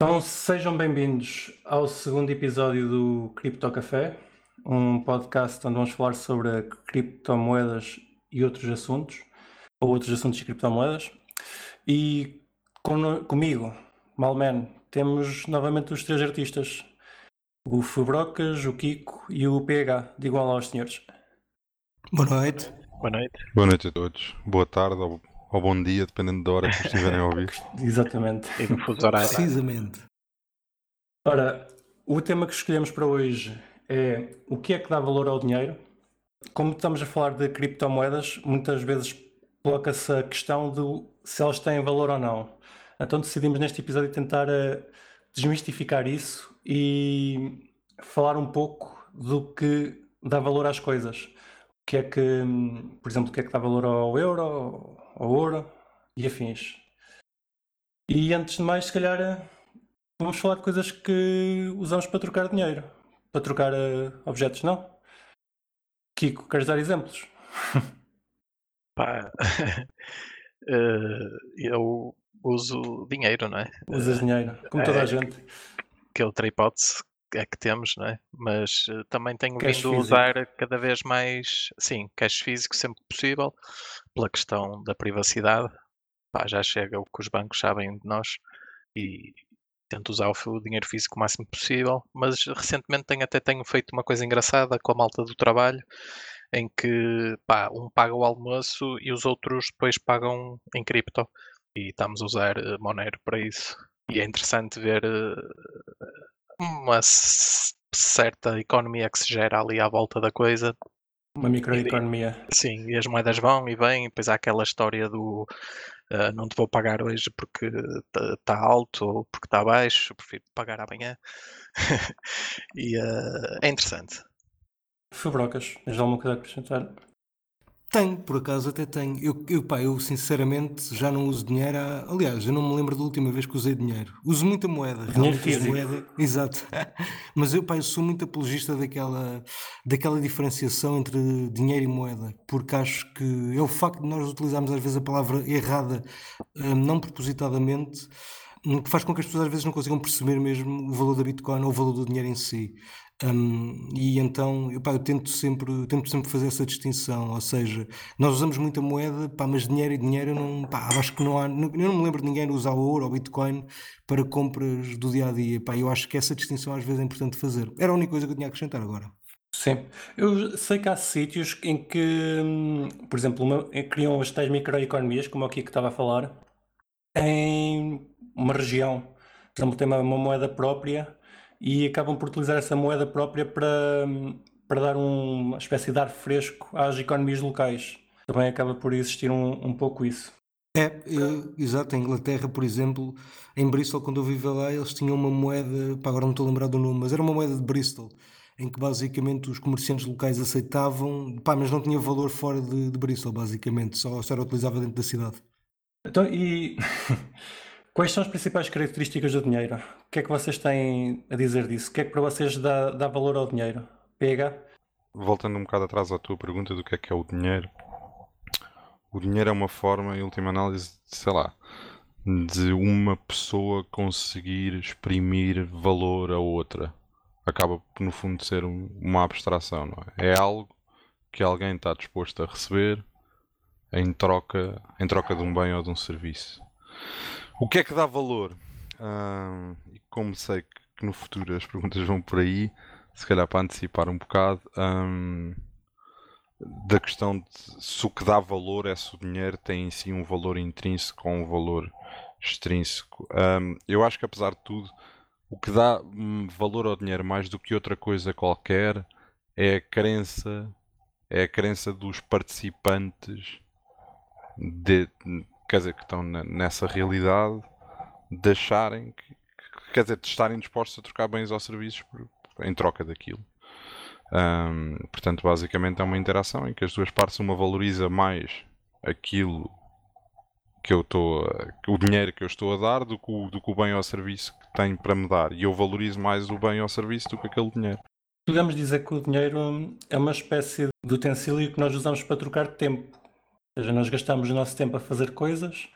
Então sejam bem-vindos ao segundo episódio do Cripto Café, um podcast onde vamos falar sobre criptomoedas e outros assuntos, ou outros assuntos de criptomoedas. E com, comigo, Malman, temos novamente os três artistas, o Fubrocas, o Kiko e o PH. Digam olá aos senhores. Boa noite. Boa noite. Boa noite a todos. Boa tarde ou, ou bom dia, dependendo da hora que estiverem a ouvir. Exatamente. E no fuso horário. Precisamente. Ora, o tema que escolhemos para hoje é o que é que dá valor ao dinheiro. Como estamos a falar de criptomoedas, muitas vezes coloca-se a questão de se elas têm valor ou não. Então decidimos neste episódio tentar uh, desmistificar isso e falar um pouco do que dá valor às coisas. O que é que, hum, por exemplo, o que é que dá valor ao euro, ao ouro e afins. E antes de mais, se calhar, uh, vamos falar de coisas que usamos para trocar dinheiro, para trocar uh, objetos, não? Kiko, queres dar exemplos? Pá, eh, eu uso dinheiro, não é? Usas dinheiro, como toda a É. gente. Que outra hipótese é que temos, não é? Mas eh, também tenho Cash vindo a usar cada vez mais, sim, cash físico sempre possível, pela questão da privacidade. Pá, já chega o que os bancos sabem de nós e tento usar o dinheiro físico o máximo possível. Mas recentemente tenho, até tenho feito uma coisa engraçada com a malta do trabalho, em que pá, um paga o almoço e os outros depois pagam em cripto. E estamos a usar eh, Monero para isso. E é interessante ver eh, uma certa economia que se gera ali à volta da coisa. Uma microeconomia. Sim, e as moedas vão e vêm, e depois há aquela história do ah, não te vou pagar hoje porque está alto ou porque está baixo, prefiro pagar amanhã. e ah, é interessante. Fubrocas, tens alguma coisa a acrescentar? Tenho, por acaso até tenho. Eu, eu, pá, eu sinceramente já não uso dinheiro. há- Aliás, eu não me lembro da última vez que usei dinheiro. Uso muita moeda. uso físico. Moeda, exato. Mas eu, pá, eu sou muito apologista daquela, daquela diferenciação entre dinheiro e moeda. Porque acho que é o facto de nós utilizarmos às vezes a palavra errada, hum, não propositadamente, que faz com que as pessoas às vezes não consigam perceber mesmo o valor da Bitcoin ou o valor do dinheiro em si. Hum, e então eu, pá, eu tento sempre, tento sempre fazer essa distinção, ou seja, nós usamos muita moeda, pá, mas dinheiro e dinheiro eu não, pá, eu acho que não há, eu não me lembro de ninguém usar ouro ou Bitcoin para compras do dia a dia, pá, eu acho que essa distinção às vezes é importante fazer. Era a única coisa que eu tinha a acrescentar agora. Sim. Eu sei que há sítios em que, hum, por exemplo, uma, que criam as tais microeconomias, como o Kiko estava a falar, em uma região. Por exemplo, tem uma, uma moeda própria e acabam por utilizar essa moeda própria para, para dar um- uma espécie de ar fresco às economias locais. Também acaba por existir um, um pouco isso. É, eu- exato, em Inglaterra, por exemplo, em Bristol, quando eu vivia lá, eles tinham uma moeda, pá, agora não estou a lembrar do nome, mas era uma moeda de Bristol, em que basicamente os comerciantes locais aceitavam, pá, mas não tinha valor fora de, de Bristol, basicamente, só, só era utilizava dentro da cidade. Então, e quais são as principais características do dinheiro? O que é que vocês têm a dizer disso? O que é que para vocês dá, dá valor ao dinheiro? PH? Voltando um bocado atrás à tua pergunta do que é que é o dinheiro. O dinheiro é uma forma, em última análise, de, sei lá, de uma pessoa conseguir exprimir valor a outra. Acaba, no fundo, de ser um- uma abstração, não é? É algo que alguém está disposto a receber em troca, em troca de um bem ou de um serviço. O que é que dá valor? E como sei que, no futuro as perguntas vão por aí, se calhar para antecipar um bocado, hum, da questão de se o que dá valor é se o dinheiro tem em si um valor intrínseco ou um valor extrínseco. Hum, eu acho que apesar de tudo, o que dá hum, valor ao dinheiro mais do que outra coisa qualquer é a crença, é a crença dos participantes de, quer dizer, que estão ne- nessa realidade de acharem que, que- quer dizer, de estarem dispostos a trocar bens ou serviços por- em troca daquilo. Ahm, portanto, basicamente é uma interação em que as duas partes, uma valoriza mais aquilo que eu estou, o dinheiro que eu estou a dar do que, o, do que o bem ou serviço que tem para me dar. E eu valorizo mais o bem ou serviço do que aquele dinheiro. Podemos dizer que o dinheiro é uma espécie de utensílio que nós usamos para trocar tempo. Ou seja, nós gastamos o nosso tempo a fazer coisas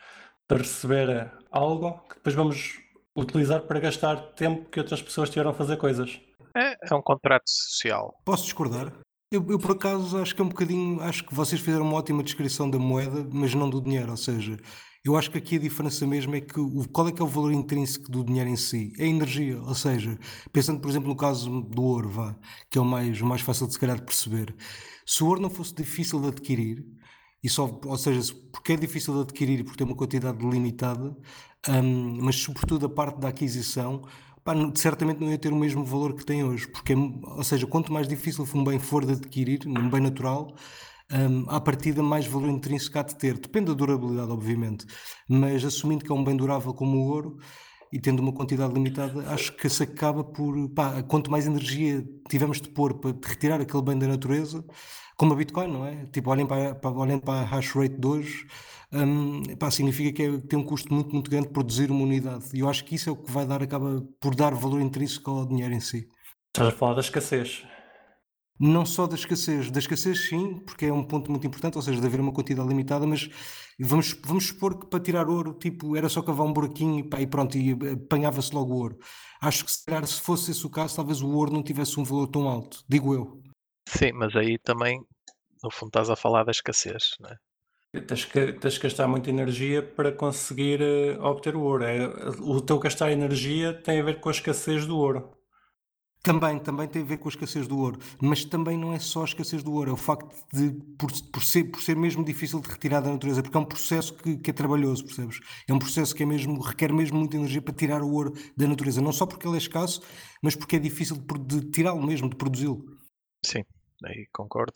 para receber algo que depois vamos utilizar para gastar tempo que outras pessoas tiveram a fazer coisas. É, é um contrato social. Posso discordar? Eu, eu, por acaso acho que é um bocadinho. Acho que vocês fizeram uma ótima descrição da moeda, mas não do dinheiro. Ou seja, eu acho que aqui a diferença mesmo é que o, qual é que é o valor intrínseco do dinheiro em si? É a energia. Ou seja, pensando, por exemplo, no caso do ouro, vá, que é o mais, o mais fácil de se calhar de perceber. Se o ouro não fosse difícil de adquirir, e só, ou seja, porque é difícil de adquirir e porque tem uma quantidade limitada, um, mas sobretudo a parte da aquisição, pá, certamente não ia ter o mesmo valor que tem hoje, porque, é ou seja, quanto mais difícil um bem for de adquirir, um bem natural, um, à partida mais valor intrínseco há de ter. Depende da durabilidade, obviamente, mas assumindo que é um bem durável como o ouro e tendo uma quantidade limitada, acho que se acaba por, pá, quanto mais energia tivermos de pôr para retirar aquele bem da natureza, como a Bitcoin, não é? Tipo, olhem para, para, olhem para a hash rate de hoje, um, pá, significa que é, tem um custo muito, muito grande produzir uma unidade. E eu acho que isso é o que vai dar, acaba por dar valor intrínseco ao dinheiro em si. Estás a falar da escassez. Não só da escassez, da escassez sim, porque é um ponto muito importante, ou seja, de haver uma quantidade limitada, mas vamos, vamos supor que para tirar ouro, tipo, era só cavar um buraquinho e, pá, e pronto, e apanhava-se logo o ouro. Acho que se calhar se fosse esse o caso, talvez o ouro não tivesse um valor tão alto, digo eu. Sim, mas aí também, no fundo, estás a falar da escassez, não é? Tens que, tens que gastar muita energia para conseguir uh, obter o ouro. É, o teu gastar energia tem a ver com a escassez do ouro. Também, também tem a ver com a escassez do ouro, mas também não é só a escassez do ouro, é o facto de, por, por, ser, por ser mesmo difícil de retirar da natureza, porque é um processo que, que é trabalhoso, percebes? É um processo que é mesmo, requer mesmo muita energia para tirar o ouro da natureza, não só porque ele é escasso, mas porque é difícil de, de tirá-lo mesmo, de produzi-lo. Sim, aí concordo.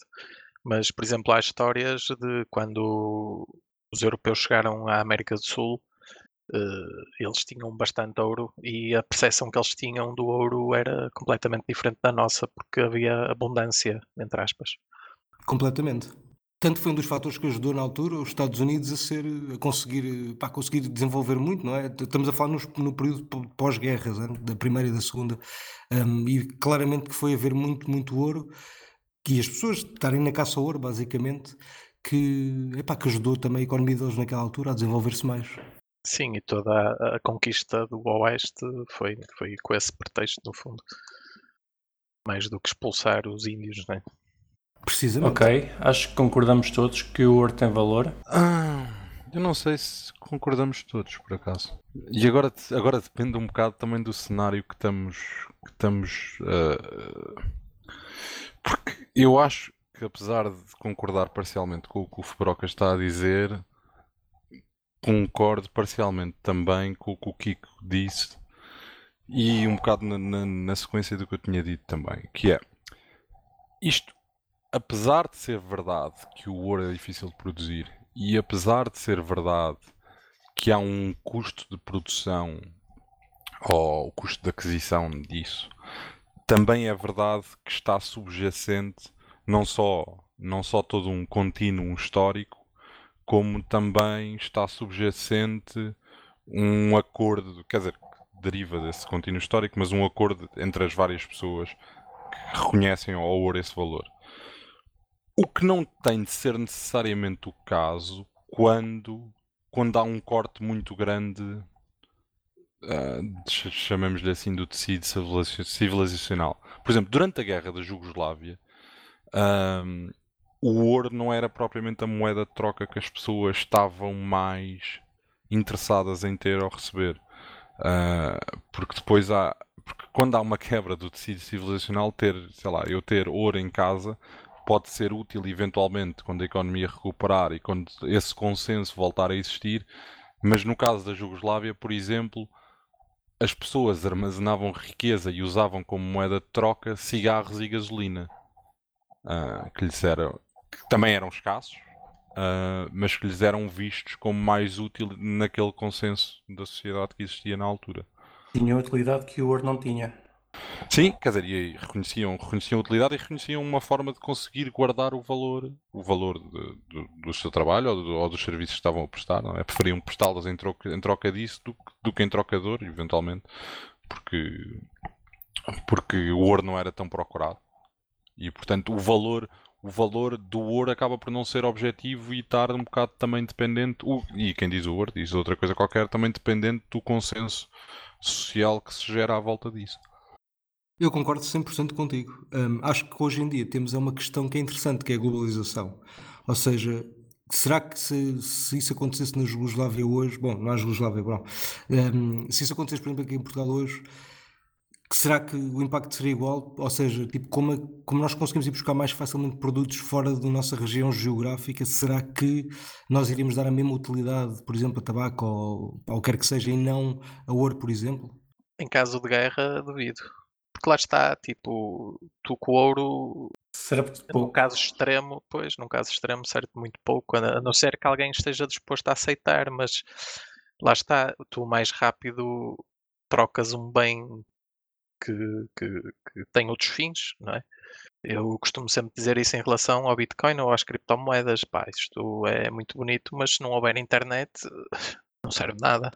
Mas, por exemplo, há histórias de quando os europeus chegaram à América do Sul, uh, eles tinham bastante ouro e a percepção que eles tinham do ouro era completamente diferente da nossa, porque havia abundância, entre aspas. Completamente. Tanto foi um dos fatores que ajudou na altura os Estados Unidos a ser a conseguir, pá, conseguir desenvolver muito, não é? Estamos a falar no, no período pós-guerras, da primeira e da segunda, um, e claramente que foi haver muito, muito ouro e as pessoas estarem na caça ao ouro, basicamente, que, epá, que ajudou também a economia deles naquela altura a desenvolver-se mais. Sim, e toda a, a, conquista do Oeste foi, foi com esse pretexto, no fundo. Mais do que expulsar os índios, não é? Precisamente. Ok, acho que concordamos todos que o ouro tem valor. Ah, eu não sei se concordamos todos, por acaso. E agora, agora depende um bocado também do cenário que estamos, que estamos uh, porque eu acho que, apesar de concordar parcialmente com o que o Febroca está a dizer, concordo parcialmente também com o que o Kiko disse e um bocado na, na, na sequência do que eu tinha dito também, que é isto, apesar de ser verdade que o ouro é difícil de produzir e apesar de ser verdade que há um custo de produção ou o custo de aquisição disso também é verdade que está subjacente não só, não só todo um contínuo histórico, como também está subjacente um acordo, quer dizer, que deriva desse contínuo histórico, mas um acordo entre as várias pessoas que reconhecem ao ouro esse valor. O que não tem de ser necessariamente o caso quando, quando há um corte muito grande uh, chamemos-lhe assim, do tecido civilizacional. Por exemplo, durante a guerra da Jugoslávia, um, o ouro não era propriamente a moeda de troca que as pessoas estavam mais interessadas em ter ou receber. Uh, porque depois há. Porque quando há uma quebra do tecido civilizacional, ter, sei lá, eu ter ouro em casa pode ser útil eventualmente quando a economia recuperar e quando esse consenso voltar a existir, mas no caso da Jugoslávia, por exemplo, as pessoas armazenavam riqueza e usavam como moeda de troca cigarros e gasolina, uh, que lhes eram, que também eram escassos, uh, mas que lhes eram vistos como mais útil naquele consenso da sociedade que existia na altura. Tinha utilidade que o ouro não tinha. Sim, quer dizer, e reconheciam, reconheciam a utilidade e reconheciam uma forma de conseguir guardar o valor, o valor de, de, do seu trabalho ou, do, ou, dos serviços que estavam a prestar. Não é? Preferiam prestá-las em troca, em troca disso do, do que em trocador, eventualmente, porque, porque o ouro não era tão procurado. E portanto o valor, o valor do ouro acaba por não ser objetivo e estar um bocado também dependente, e quem diz o ouro diz outra coisa qualquer, também dependente do consenso social que se gera à volta disso. Eu concordo 100% contigo. Hum, acho que hoje em dia temos é uma questão que é interessante, que é a globalização. Ou seja, será que se, se isso acontecesse na Jugoslávia hoje, bom, não há Jugoslávia, bom, hum, se isso acontecesse, por exemplo, aqui em Portugal hoje, que será que o impacto seria igual? Ou seja, tipo, como, a- como nós conseguimos ir buscar mais facilmente produtos fora da nossa região geográfica, será que nós iríamos dar a mesma utilidade, por exemplo, a tabaco ou ao que quer que seja, e não a ouro, por exemplo? Em caso de guerra, duvido. Porque lá está, tipo, tu com o ouro, Serve num caso extremo, pois, num caso extremo serve muito pouco, a não ser que alguém esteja disposto a aceitar, mas lá está, tu mais rápido trocas um bem que, que, que tem outros fins, não é? Eu costumo sempre dizer isso em relação ao Bitcoin ou às criptomoedas. Pá, isto é muito bonito, mas se não houver internet, não serve nada.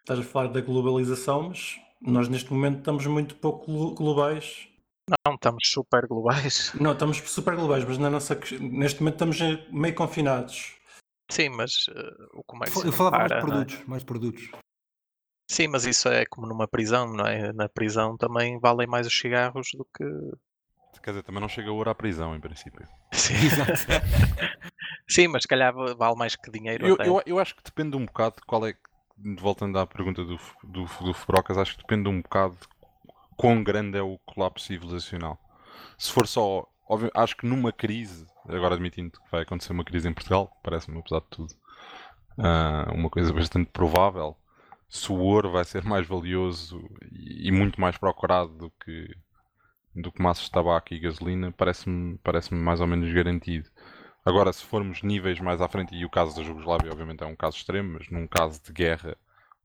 Estás a falar da globalização, mas nós neste momento estamos muito pouco glo- globais. Não, estamos super globais. Não, estamos super globais, mas na nossa, neste momento estamos eh, meio confinados. Sim, mas eh, o comércio Eu não falava mais de para, é? produtos, mais de produtos. Sim, mas isso é como numa prisão, não é? Na prisão também valem mais os cigarros do que. Quer dizer, também não chega ouro à prisão, em princípio. Sim. Sim, mas se calhar va- vale mais que dinheiro Eu, até. eu, eu acho que depende um bocado de qual é. Voltando à pergunta do, do, do Fubrocas, acho que depende um bocado de quão grande é o colapso civilizacional. Se for só. óbvio, acho que numa crise, agora admitindo que vai acontecer uma crise em Portugal, parece-me, apesar de tudo, ah, uma coisa bastante provável. Se o ouro vai ser mais valioso e, e muito mais procurado do que, do que maços de tabaco e gasolina, parece-me parece mais ou menos garantido. Agora, se formos níveis mais à frente, e o caso da Jugoslávia, obviamente, é um caso extremo, mas num caso de guerra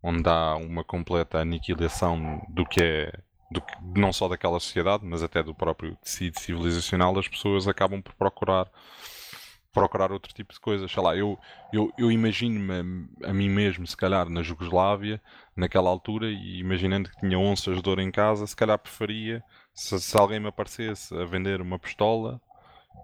onde há uma completa aniquilação do que é, do que, não só daquela sociedade, mas até do próprio tecido civilizacional, as pessoas acabam por procurar procurar outro tipo de coisas. Sei lá, eu, eu, eu imagino-me a, a mim mesmo, se calhar, na Jugoslávia, naquela altura, e imaginando que tinha onças de ouro em casa, se calhar preferia, se, se alguém me aparecesse a vender uma pistola,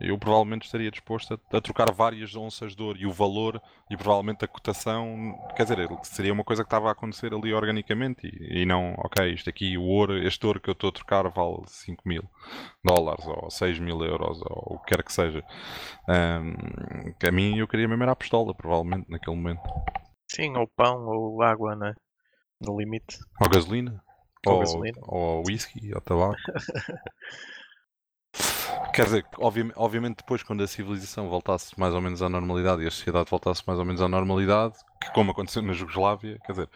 eu provavelmente estaria disposto a, a trocar várias onças de ouro e o valor e provavelmente a cotação, quer dizer, seria uma coisa que estava a acontecer ali organicamente e, e não, ok, isto aqui, o ouro, este ouro que eu estou a trocar vale 5 mil dólares ou 6 mil euros ou o que quer que seja. Que a mim eu queria mesmo era a pistola, provavelmente, naquele momento. Sim, ou pão, ou água, né? No limite. Ou gasolina. Ou Ou, gasolina. ou whisky, ou tabaco. Quer dizer, obvi- obviamente depois quando a civilização voltasse mais ou menos à normalidade e a sociedade voltasse mais ou menos à normalidade, que como aconteceu na Jugoslávia, quer dizer,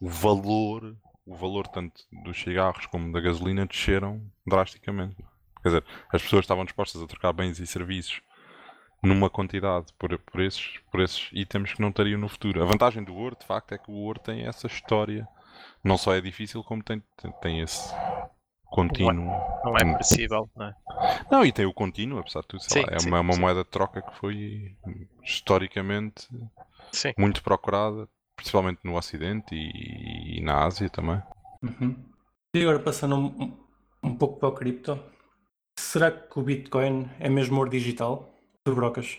o valor, o valor tanto dos cigarros como da gasolina desceram drasticamente. Quer dizer, as pessoas estavam dispostas a trocar bens e serviços numa quantidade por, por, esses, por esses itens que não teriam no futuro. A vantagem do ouro, de facto, é que o ouro tem essa história. Não só é difícil, como tem, tem, tem esse contínuo. Não é Hum. perecível, não é? Não, e tem o contínuo, apesar de tudo. sei Sim, lá, é sim, uma, uma sim. moeda de troca que foi historicamente Sim. muito procurada, principalmente no Ocidente e, e na Ásia também. Uhum. E agora passando um, um- um pouco para o cripto, será que o Bitcoin é mesmo ouro digital? Tu brocas?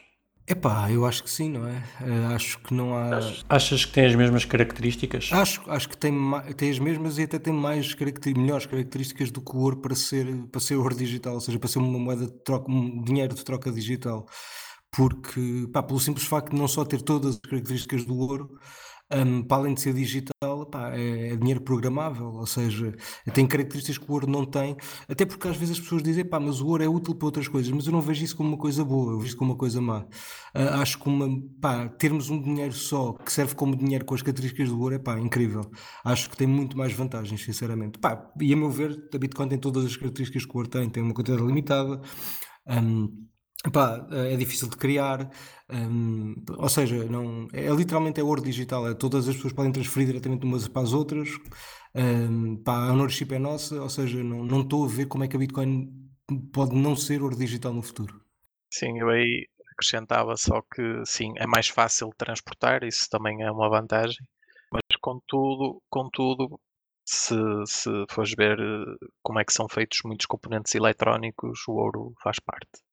Epá, eu acho que sim, não é? Eh, acho que não há. Achas que tem as mesmas características? Acho, acho que tem, tem as mesmas e até tem mais melhores características do que o ouro para ser, para ser ouro digital, ou seja, para ser uma moeda de troca, um dinheiro de troca digital. Porque, pá, pelo simples facto de não só ter todas as características do ouro, hum, para além de ser digital, é, é dinheiro programável, ou seja, tem características que o ouro não tem, até porque às vezes as pessoas dizem, pá, mas o ouro é útil para outras coisas, mas eu não vejo isso como uma coisa boa, eu vejo isso como uma coisa má. Ah, acho que uma, pá, termos um dinheiro só que serve como dinheiro com as características do ouro é pá, incrível. Acho que tem muito mais vantagens, sinceramente. Pá, e a meu ver, a Bitcoin tem todas as características que o ouro tem, tem uma quantidade limitada. hum, Pá, é difícil de criar, hum, ou seja, não, é, literalmente é ouro digital, é, todas as pessoas podem transferir diretamente umas para as outras, hum, pá, a ownership é nossa, ou seja, não estou a ver como é que a Bitcoin pode não ser ouro digital no futuro. Sim, eu aí acrescentava só que sim, é mais fácil transportar, isso também é uma vantagem, mas contudo, contudo, se, se fores ver eh, como é que são feitos muitos componentes eletrónicos, o ouro faz parte.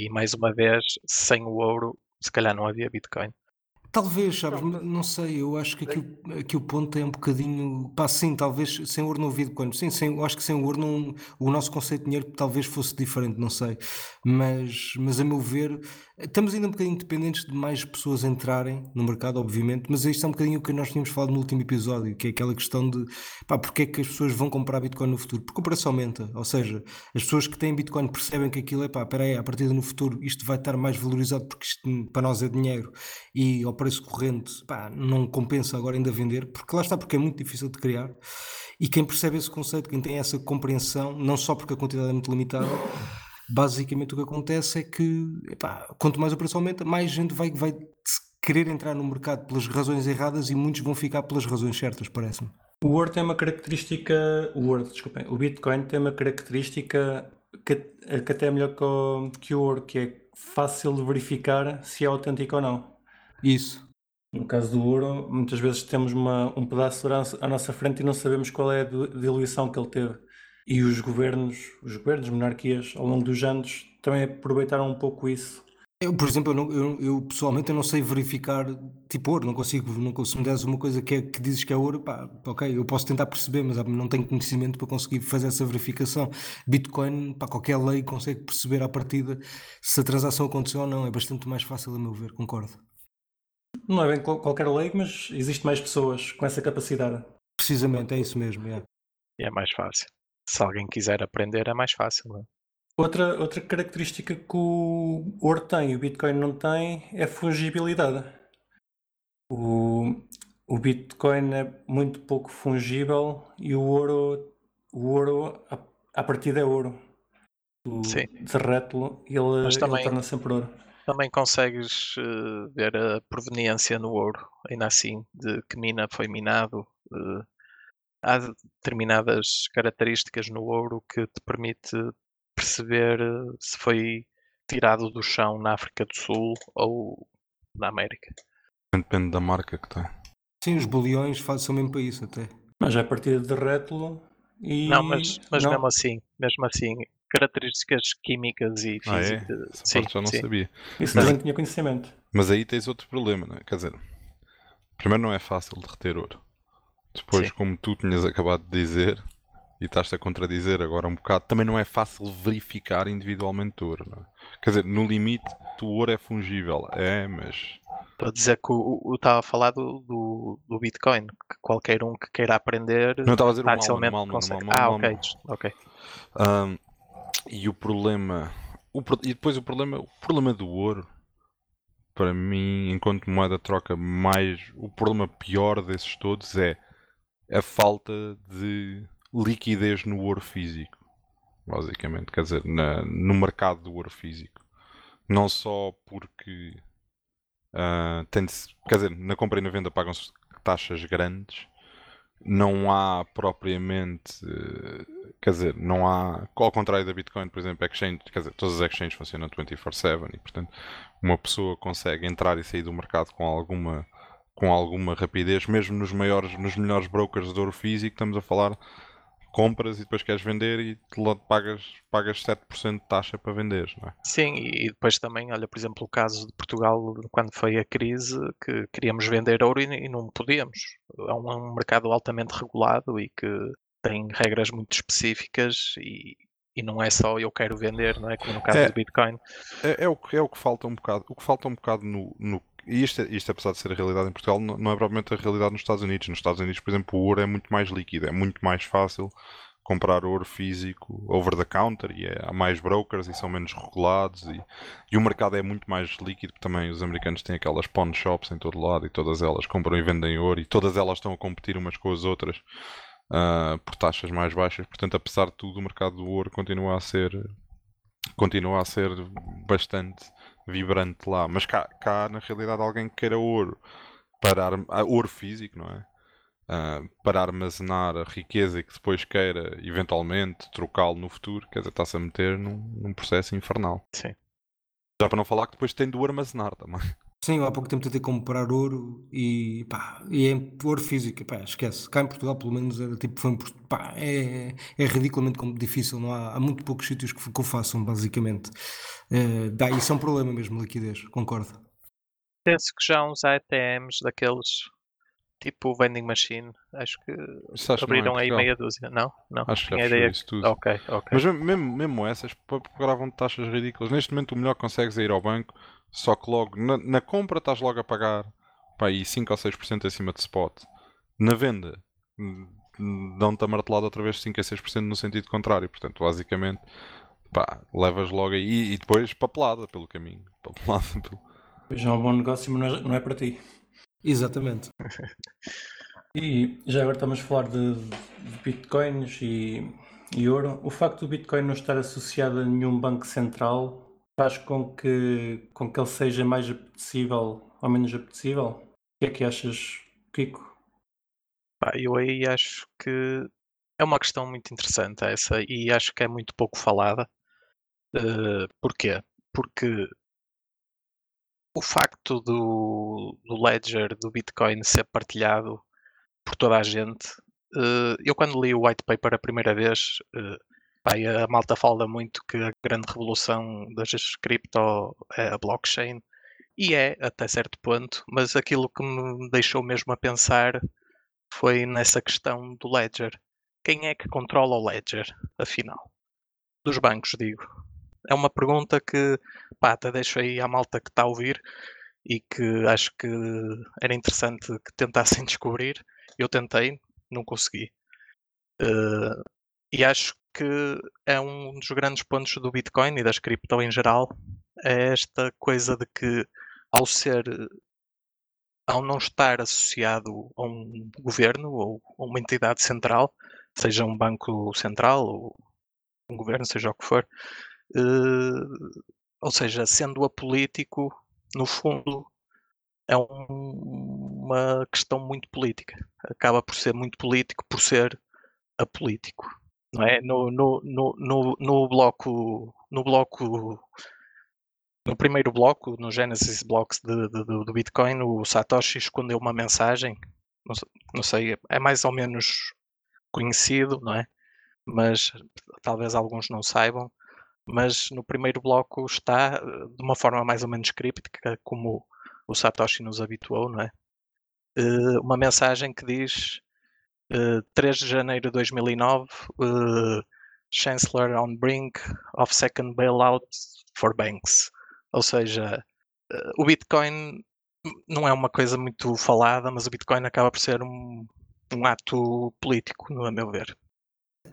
E mais uma vez, sem o ouro, se calhar não havia Bitcoin. Talvez, sabes, não sei, eu acho que aqui, o- aqui o ponto é um bocadinho. Pá, sim, talvez sem ouro não havia quando. Sim, sem, eu acho que sem ouro não, o nosso conceito de dinheiro talvez fosse diferente, não sei. Mas, mas a meu ver, estamos ainda um bocadinho dependentes de mais pessoas entrarem no mercado, obviamente, mas isto é um bocadinho o que nós tínhamos falado no último episódio, que é aquela questão de pá, porque é que as pessoas vão comprar Bitcoin no futuro? Porque o preço aumenta, ou seja, as pessoas que têm Bitcoin percebem que aquilo é pá, espera aí, a partir no futuro isto vai estar mais valorizado porque isto para nós é dinheiro e ao preço corrente pá, não compensa agora ainda vender, porque lá está, porque é muito difícil de criar. E quem percebe esse conceito, quem tem essa compreensão, não só porque a quantidade é muito limitada, basicamente o que acontece é que epá, quanto mais o preço aumenta, mais gente vai, vai querer entrar no mercado pelas razões erradas e muitos vão ficar pelas razões certas, parece-me. O ouro tem uma característica. O ouro, desculpem. O Bitcoin tem uma característica que, que até é melhor que o, que o ouro, que é fácil de verificar se é autêntico ou não. Isso. No caso do ouro, muitas vezes temos uma, um pedaço de ouro à nossa frente e não sabemos qual é a di- diluição que ele teve. E os governos, os governos, monarquias, ao longo dos anos, também aproveitaram um pouco isso. Eu, por exemplo, eu, não- eu- eu, pessoalmente eu não sei verificar tipo ouro, não consigo, não consigo, se me des uma coisa que, é, que dizes que é ouro, pá, ok, eu posso tentar perceber, mas ah, não tenho conhecimento para conseguir fazer essa verificação. Bitcoin, pá, qualquer lei consegue perceber à partida se a transação aconteceu ou não, é bastante mais fácil a meu ver, concordo. Não é bem qual- qualquer lei, mas existe mais pessoas com essa capacidade. Precisamente, é isso mesmo, é. E é mais fácil. Se alguém quiser aprender, é mais fácil. Não é? Outra, outra característica que o ouro tem e o Bitcoin não tem é a fungibilidade. O, o Bitcoin é muito pouco fungível e o ouro, o ouro a, a partida é ouro. O derrete-lo e ele, Mas ele também- torna sempre ouro. Também consegues eh, ver a proveniência no ouro, ainda assim, de que mina foi minado. eh, há determinadas características no ouro que te permite perceber eh, se foi tirado do chão na África do Sul ou na América. Depende da marca que tem. Sim, os bulhões faz- são mesmo para isso até. Mas a partida derrete-lo e. Não, mas, mas não. mesmo assim, mesmo assim, características químicas e Ah, é? físicas. Essa sim, já não sim. sabia. Isso Mas- também tinha conhecimento. Mas aí tens outro problema, não é? Quer dizer, primeiro não é fácil de reter ouro. Depois, Sim. como tu tinhas acabado de dizer, e estás-te a contradizer agora um bocado, também não é fácil verificar individualmente ouro, é? Quer dizer, no limite, o ouro é fungível. É, mas Estou a dizer que o- estava a falar do, do, do Bitcoin, que qualquer um que queira aprender Não, eu estava a dizer facilmente o Malman, o consegue. Malman, ah, o ok, Malman. des- ok. Ahm, e o problema. o e depois o problema, o problema do ouro, para mim, enquanto moeda troca, mais. O problema pior desses todos é a falta de liquidez no ouro físico. Basicamente, quer dizer, na- no mercado do ouro físico. Não só porque. ah, tem quer dizer, na compra e na venda pagam-se taxas grandes não há propriamente, quer dizer, não há, ao contrário da Bitcoin, por exemplo, exchange, quer dizer, todas as exchanges funcionam 24/7 e, portanto, uma pessoa consegue entrar e sair do mercado com alguma com alguma rapidez, mesmo nos maiores, nos melhores brokers de ouro físico, estamos a falar compras e depois queres vender e pagas, pagas 7% de taxa para vender, não é? Sim, e depois também, olha, por exemplo, o caso de Portugal, quando foi a crise, que queríamos vender ouro e, não podíamos. É um, é um mercado altamente regulado e que tem regras muito específicas e, e não é só eu quero vender, não é? Como no caso É. do Bitcoin. É, é o, que- é o que falta um bocado. O que falta um bocado no. no e isto, isto, apesar de ser a realidade em Portugal, não, é propriamente a realidade nos Estados Unidos. Nos Estados Unidos, por exemplo, o ouro é muito mais líquido, é muito mais fácil comprar ouro físico over the counter e é- há mais brokers e são menos regulados e, e o mercado é muito mais líquido porque também os americanos têm aquelas pawn shops em todo lado e todas elas compram e vendem ouro e todas elas estão a competir umas com as outras ah, por taxas mais baixas. Portanto, apesar de tudo, o mercado do ouro continua a ser continua a ser bastante vibrante lá. Mas cá, cá na realidade, alguém que queira ouro para ah, ouro físico, não é? Ah, para armazenar a riqueza e que depois queira eventualmente trocá-lo no futuro, quer dizer, está-se a meter num, num processo infernal. Sim. Já para não falar que depois tem de o armazenar também. Sim, eu há pouco tempo tentei comprar ouro e pá, e é ouro físico, pá, esquece. Cá em Portugal, pelo menos, era tipo, foi, um pá, é, é ridiculamente difícil, não há, há muito poucos sítios que, que o façam, basicamente. Eh, dá, isso é um problema mesmo, liquidez, concordo. penso que já há uns ATMs daqueles tipo vending machine, acho que Isso acho que não é abriram aí meia dúzia. Não? Não. Acho que já ideia isso tudo. que... Ok, ok. Mas mesmo- mesmo, essas pá, cobravam taxas ridículas. Neste momento o melhor que consegues é ir ao banco, só que logo na, na compra estás logo a pagar pá, aí 5 ou 6% acima de spot. Na venda hum, dão-te a martelada outra vez 5 a 6% no sentido contrário. Portanto, basicamente, pá, levas logo aí e depois papelada pelo caminho. Papelada pelo... Pois é um bom negócio, mas não é, não é para ti. Exatamente. E já agora estamos a falar de, de bitcoins e, e ouro. O facto do bitcoin não estar associado a nenhum banco central faz com que, com que ele seja mais apetecível ou menos apetecível? O que é que achas, Kiko? Eu aí acho que é uma questão muito interessante essa e acho que é muito pouco falada. Eh, porquê? Porque o facto do, do ledger do Bitcoin ser partilhado por toda a gente, eh, eu quando li o white paper a primeira vez, eh, a malta fala muito que a grande revolução das cripto é a blockchain, e é até certo ponto, mas aquilo que me deixou mesmo a pensar foi nessa questão do ledger. Quem é que controla o ledger, afinal? Dos bancos, digo. É uma pergunta que, pá, até deixo aí à malta que está a ouvir e que acho que era interessante que tentassem descobrir. Eu tentei, não consegui. Eh, e acho que é um dos grandes pontos do Bitcoin e das cripto em geral, é esta coisa de que ao ser ao não estar associado a um governo ou a uma entidade central, seja um banco central ou um governo, seja o que for, eh, ou seja, sendo apolítico, no fundo, é um- uma questão muito política. Acaba por ser muito político por ser apolítico. Não é? No, no, no, no, no bloco no bloco no primeiro bloco, no Genesis Blocks de- de- do, Bitcoin, o Satoshi escondeu uma mensagem, não, não sei, é mais ou menos conhecido, não é? Mas talvez alguns não saibam. Mas no primeiro bloco está eh, de uma forma mais ou menos críptica, como o Satoshi nos habituou, não é? Eh, Uma mensagem que diz eh, 3 de janeiro de 2009, eh, Chancellor on brink of second bailout for banks. Ou seja, eh, o Bitcoin não é uma coisa muito falada, mas o Bitcoin acaba por ser um, um ato político, no meu ver.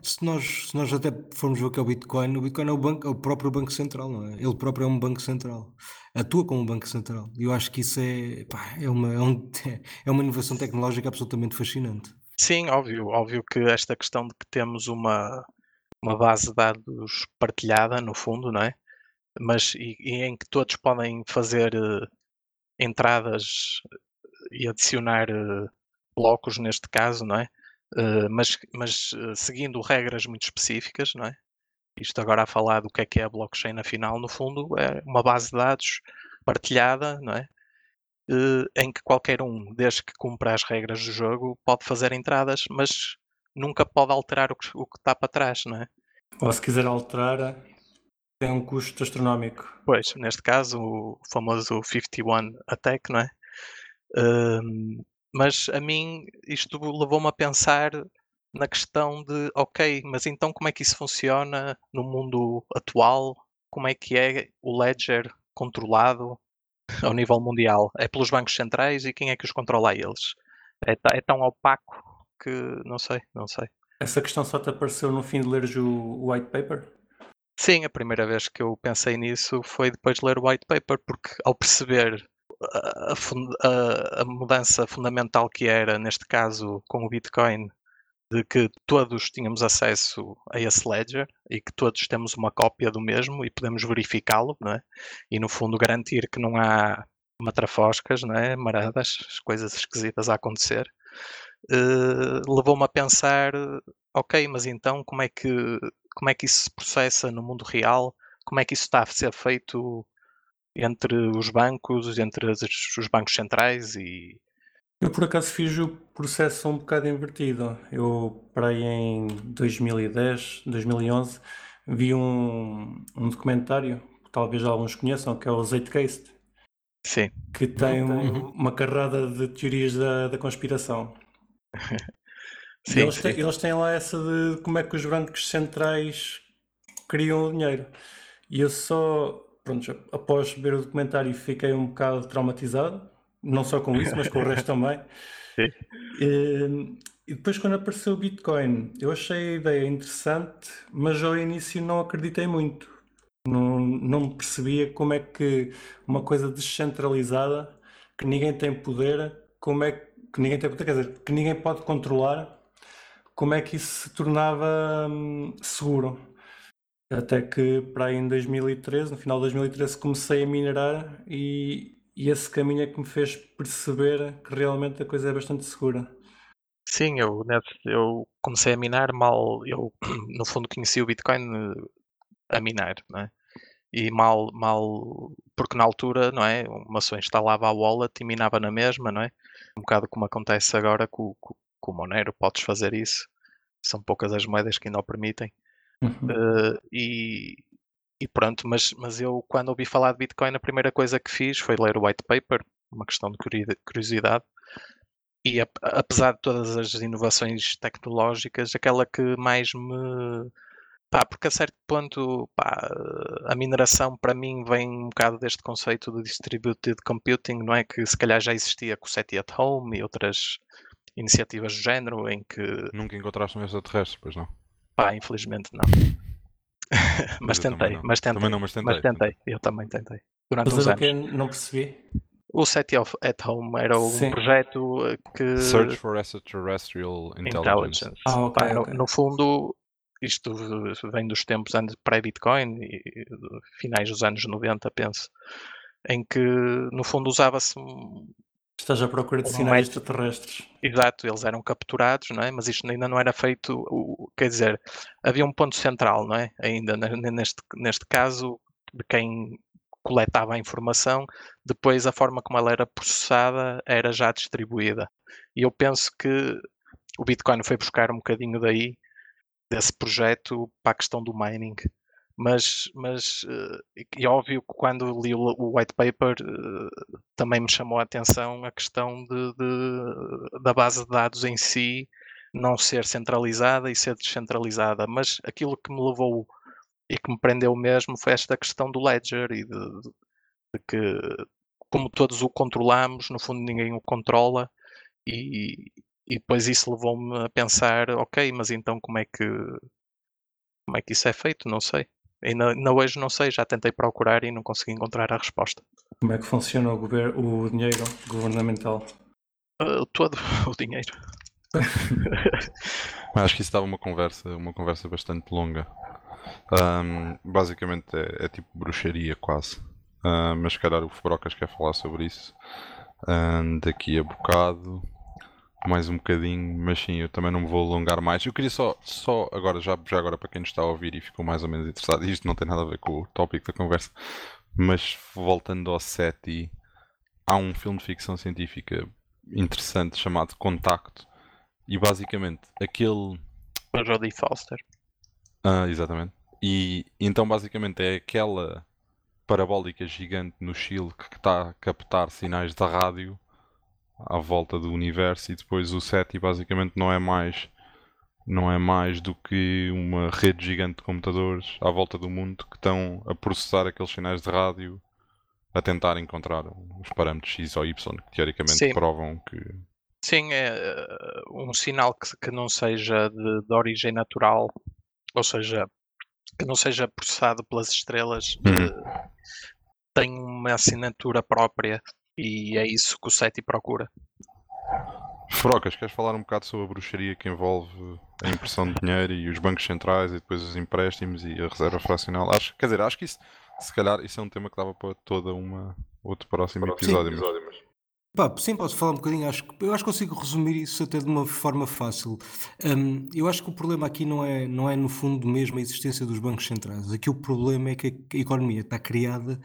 Se nós, se nós até formos ver o que é o Bitcoin, o Bitcoin é o, banco, é o próprio Banco Central, não é? Ele próprio é um Banco Central. Atua como um Banco Central. E eu acho que isso é, pá, é, uma, é, um- é uma inovação tecnológica absolutamente fascinante. Sim, óbvio, óbvio que esta questão de que temos uma, uma base de dados partilhada, no fundo, não é? Mas e, e em que todos podem fazer eh, entradas e adicionar eh, blocos neste caso, não é? Eh, mas mas eh, seguindo regras muito específicas, não é? Isto agora a falar do que é que é a blockchain, afinal, no fundo, é uma base de dados partilhada, não é? Eh, em que qualquer um, desde que cumpra as regras do jogo, pode fazer entradas, mas nunca pode alterar o que, o que está para trás, não é? Ou se quiser alterar, tem um custo astronómico. Pois, neste caso, o famoso 51 attack, não é? Mas a mim isto levou-me a pensar na questão de, ok, mas então como é que isso funciona no mundo atual? Como é que é o ledger controlado ao nível mundial? É pelos bancos centrais e quem é que os controla a eles? É, é tão opaco que não sei, não sei. Essa questão só te apareceu no fim de leres o, white paper? Sim, a primeira vez que eu pensei nisso foi depois de ler o white paper, porque ao perceber a, a- a mudança fundamental que era, neste caso com o Bitcoin, de que todos tínhamos acesso a esse ledger e que todos temos uma cópia do mesmo e podemos verificá-lo, não é? E no fundo garantir que não há matrafoscas, não é? Maradas, coisas esquisitas a acontecer, eh, levou-me a pensar, ok, mas então como é que como é que isso se processa no mundo real? Como é que isso está a ser feito entre os bancos, entre os bancos centrais e Eu por acaso fiz o processo um bocado invertido. Eu para aí em 2010, 2011 vi um, um documentário que talvez alguns conheçam, que é o Zeitgeist. Sim, que tem Uhum. um- uma carrada de teorias da, da conspiração. Sim, eles, sim. têm, eles têm lá essa de como é que os bancos centrais criam o dinheiro. E eu só, pronto, após ver o documentário, fiquei um bocado traumatizado, não só com isso, mas com o resto também. Sim. E, e depois, quando apareceu o Bitcoin, eu achei a ideia interessante, mas ao início não acreditei muito. Não, não percebia como é que uma coisa descentralizada, que ninguém tem poder, como é que ninguém tem poder, quer dizer, que ninguém pode controlar, como é que isso se tornava hum, seguro. Até que para aí em 2013, no final de 2013, comecei a minerar e, e esse caminho é que me fez perceber que realmente a coisa é bastante segura. Sim, eu, nesse- eu comecei a minar mal, eu no fundo conheci o Bitcoin eh, a minar, não é? E mal, mal, porque na altura, não é? Uma pessoa instalava a wallet e minava na mesma, não é? Um bocado como acontece agora com, com, com o Monero, podes fazer isso. São poucas as moedas que ainda o permitem. Uhum. Eh, e, e pronto, mas, mas eu quando ouvi falar de Bitcoin, a primeira coisa que fiz foi ler o white paper, uma questão de curio- curiosidade. E ap- apesar de todas as inovações tecnológicas, aquela que mais me. Pá, porque a certo ponto pá, a mineração para mim vem um bocado deste conceito de distributed computing, não é? Que se calhar já existia com o SETI at Home e outras iniciativas do género, em que, Nunca encontraste um extraterrestre, pois não? pá, infelizmente não. mas também tentei, mas tentei. Também não, mas tentei. Mas tentei, eu também tentei. Durante uns Fazer o anos. que não percebi. O SETI of- at Home era um Sim. projeto eh, que. Search for Extraterrestrial Intelligence. Intelligence. Ah, ok, Pá, no, ok. no fundo, isto vem dos tempos antes pré-Bitcoin, finais dos anos 90, penso, em que no fundo usava-se Estás à procura de sinais extraterrestres. Exato, eles eram capturados, não é? Mas isto ainda não era feito, o- quer dizer, havia um ponto central, não é? Ainda ne- neste, neste caso, de quem coletava a informação, depois a forma como ela era processada era já distribuída. E eu penso que o Bitcoin foi buscar um bocadinho daí, desse projeto, para a questão do mining. Mas, mas e óbvio que quando li o, o white paper eh, também me chamou a atenção a questão de, de- da base de dados em si não ser centralizada e ser descentralizada. Mas aquilo que me levou e que me prendeu mesmo foi esta questão do ledger e de, de que, como todos o controlamos, no fundo ninguém o controla. E, e depois isso levou-me a pensar, ok, mas então como é que como é que isso é feito? Não sei. Ainda, ainda hoje não sei, já tentei procurar e não consegui encontrar a resposta. Como é que funciona o, gover- o dinheiro governamental? Uh, todo o dinheiro. Acho que isso dava uma conversa, uma conversa bastante longa. Ahm, basicamente é, é tipo bruxaria quase. Ah, mas se calhar o Fubrocas quer falar sobre isso ahm, daqui a bocado. Mais um bocadinho, mas sim, eu também não me vou alongar mais. Eu queria só, só agora, já, já agora para quem nos está a ouvir e ficou mais ou menos interessado, isto não tem nada a ver com o tópico da conversa, mas voltando ao SETI, há um filme de ficção científica interessante chamado Contacto. E basicamente aquele O Jodie Foster. ah, exatamente. E então basicamente é aquela parabólica gigante no Chile que está a captar sinais da rádio à volta do universo e depois o SETI basicamente não é mais não é mais do que uma rede gigante de computadores à volta do mundo que estão a processar aqueles sinais de rádio a tentar encontrar os parâmetros X ou Y que teoricamente Sim. provam que Sim, é uh, um sinal que, que não seja de, de origem natural, ou seja, que não seja processado pelas estrelas, uh, tem uma assinatura própria e é isso que o SETI procura. Frocas, queres falar um bocado sobre a bruxaria que envolve a impressão de dinheiro e os bancos centrais e depois os empréstimos e a reserva fracional? Acho, quer dizer, acho que isso, se calhar, isso é um tema que dava para toda uma outro próximo episódio. mas- Pá, sim, posso falar um bocadinho. Acho, que- eu acho que consigo resumir isso até de uma forma fácil. Hum, eu acho que o problema aqui não é, não é, no fundo, mesmo a existência dos bancos centrais. Aqui o problema é que a economia está criada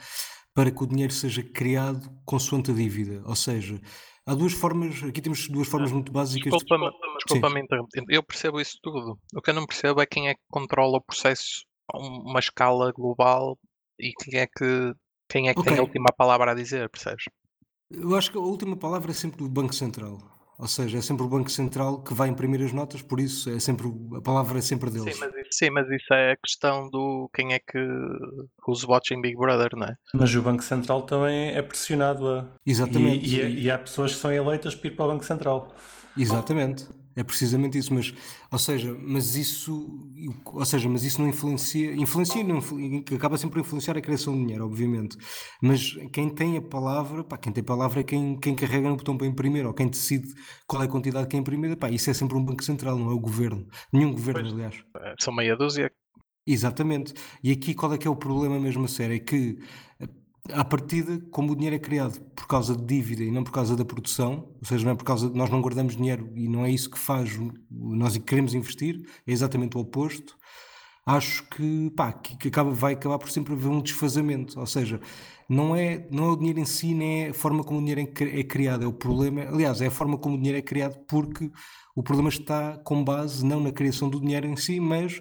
para que o dinheiro seja criado consoante a dívida. Ou seja, há duas formas, aqui temos duas formas muito básicas. de- Desculpa-me desculpa interromper. Eu percebo isso tudo. O que eu não percebo é quem é que controla o processo a um- uma escala global e quem é que Quem é que tem Ok. a última palavra a dizer, percebes? Eu acho que a última palavra é sempre do Banco Central. Ou seja, é sempre o Banco Central que vai imprimir as notas, por isso é sempre, a palavra é sempre Sim deles. mas, isso, sim, mas isso é a questão do quem é que who's watching Big Brother, não é? Mas o Banco Central também é pressionado a. Exatamente. E, e- e há pessoas que são eleitas para ir para o Banco Central. Exatamente. É precisamente isso, mas, ou seja, mas isso, ou seja, mas isso não influencia, influencia, não, acaba sempre por influenciar a criação de dinheiro, obviamente. Mas quem tem a palavra, pá, quem tem a palavra é quem, quem carrega no botão para imprimir, ou quem decide qual é a quantidade que é imprimida, pá, isso é sempre um banco central, não é o governo. Nenhum governo, Pois. aliás. São meia dúzia. Exatamente. E aqui qual é que é o problema mesmo a sério? É que à partida, como o dinheiro é criado por causa de dívida e não por causa da produção, ou seja, não é por causa de nós não guardamos dinheiro e não é isso que faz nós queremos investir, é exatamente o oposto. Acho que, pá, que, acaba, vai acabar por sempre haver um desfazamento, ou seja, não é, não é o dinheiro em si, nem é a forma como o dinheiro é, é criado, é o problema, aliás, é a forma como o dinheiro é criado porque o problema está com base não na criação do dinheiro em si, mas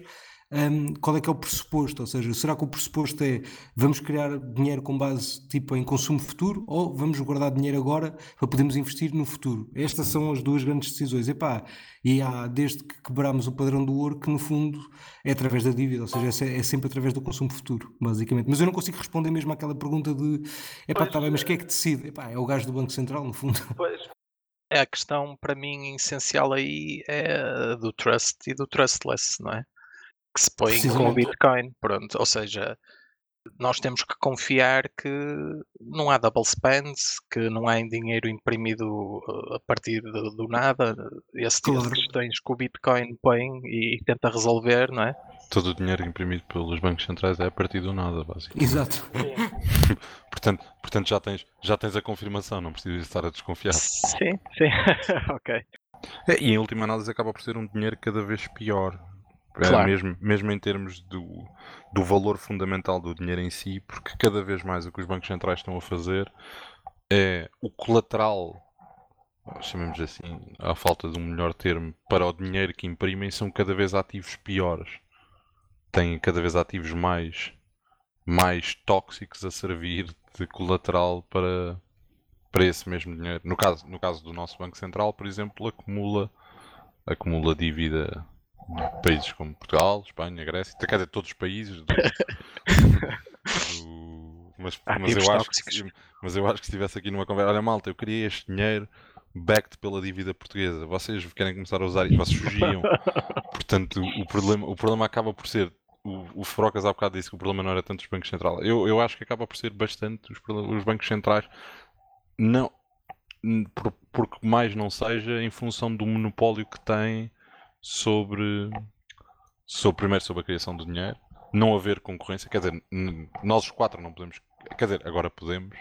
hum, qual é que é o pressuposto? Ou seja, será que o pressuposto é vamos criar dinheiro com base tipo em consumo futuro ou vamos guardar dinheiro agora para podermos investir no futuro? Estas são as duas grandes decisões. Epá, e há desde que quebramos o padrão do ouro que no fundo é através da dívida, ou seja, é é sempre através do consumo futuro, basicamente. Mas eu não consigo responder mesmo àquela pergunta de epá, Pois, tá bem, mas quem é que decide? Epá, é o gajo do Banco Central, no fundo. É a questão para mim essencial aí é do trust e do trustless, não é? Que se põe com o. Bitcoin, pronto. Ou seja, nós temos que confiar que não há double spends, que não há em dinheiro imprimido uh, a partir do, do nada, esse tipo Claro. de questões que o Bitcoin põe e, e tenta resolver, não é? Todo o dinheiro imprimido pelos bancos centrais é a partir do nada, basicamente. Exato. Portanto, portanto já, tens, já tens a confirmação, não precisas estar a desconfiar. Sim, sim, ok. É, e em última análise acaba por ser um dinheiro cada vez pior. É, Claro. mesmo, mesmo em termos do, do valor fundamental do dinheiro em si, porque cada vez mais o que os bancos centrais estão a fazer é o colateral, chamemos assim, à falta de um melhor termo, para o dinheiro que imprimem, são cada vez ativos piores. Têm cada vez ativos mais, mais tóxicos a servir de colateral para, para esse mesmo dinheiro. No caso, no caso do nosso Banco Central, por exemplo, acumula, acumula dívida países como Portugal, Espanha, Grécia, quer dizer, todos os países. do- do- mas, mas, Ativos eu acho que, mas eu acho que se estivesse aqui numa conversa, olha malta, eu queria este dinheiro backed pela dívida portuguesa. Vocês querem começar a usar isso, vocês fugiam. Portanto, o problema, o problema acaba por ser. O, o Frocas há bocado disse que o problema não era tanto os bancos centrais. Eu, eu acho que acaba por ser bastante os, os bancos centrais. Não, por, porque mais não seja em função do monopólio que têm sobre, sobre primeiro sobre a criação do dinheiro, não haver concorrência, quer dizer, nós os quatro não podemos, quer dizer, agora podemos,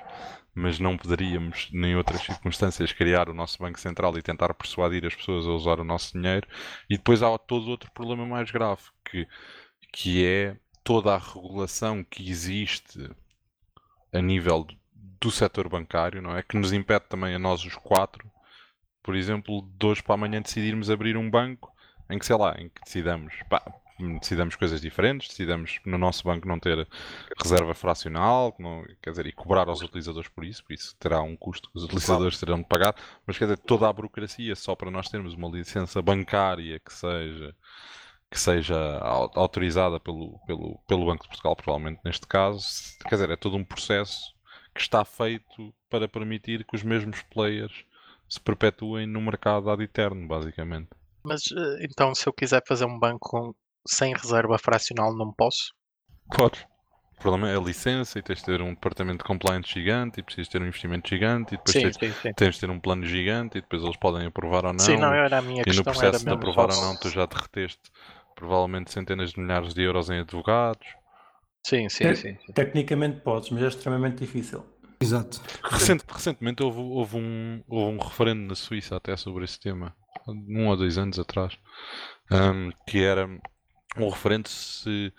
mas não poderíamos, nem em outras circunstâncias, criar o nosso Banco Central e tentar persuadir as pessoas a usar o nosso dinheiro. E depois há todo outro problema mais grave, que, que é toda a regulação que existe a nível do, do setor bancário, não é? Que nos impede também a nós os quatro, por exemplo, de hoje para amanhã decidirmos abrir um banco em que, sei lá, em que decidamos, pá, decidamos coisas diferentes, decidamos no nosso banco não ter reserva fracional, não, quer dizer, e cobrar aos utilizadores por isso, por isso terá um custo que os utilizadores terão de pagar, mas quer dizer, toda a burocracia só para nós termos uma licença bancária que seja que seja au- autorizada pelo, pelo, pelo Banco de Portugal, provavelmente neste caso, quer dizer, é todo um processo que está feito para permitir que os mesmos players se perpetuem no mercado ad eterno, basicamente. Mas eh, então, se eu quiser fazer um banco sem reserva fracional, não posso? Podes. O problema é a licença e tens de ter um departamento de compliance gigante e precisas ter um investimento gigante e depois Sim, tens, sim, sim. tens de ter um plano gigante e depois eles podem aprovar ou não. Sim, não, era a minha e no questão. Era processo de aprovar ou só- não, tu já derreteste provavelmente centenas de milhares de euros em advogados. Sim, sim, É. sim. Tecnicamente podes, mas é extremamente difícil. Exato. Recente- recentemente houve, houve um, houve um referendo na Suíça até sobre esse tema, um ou dois anos atrás, ahm, que era um referendo se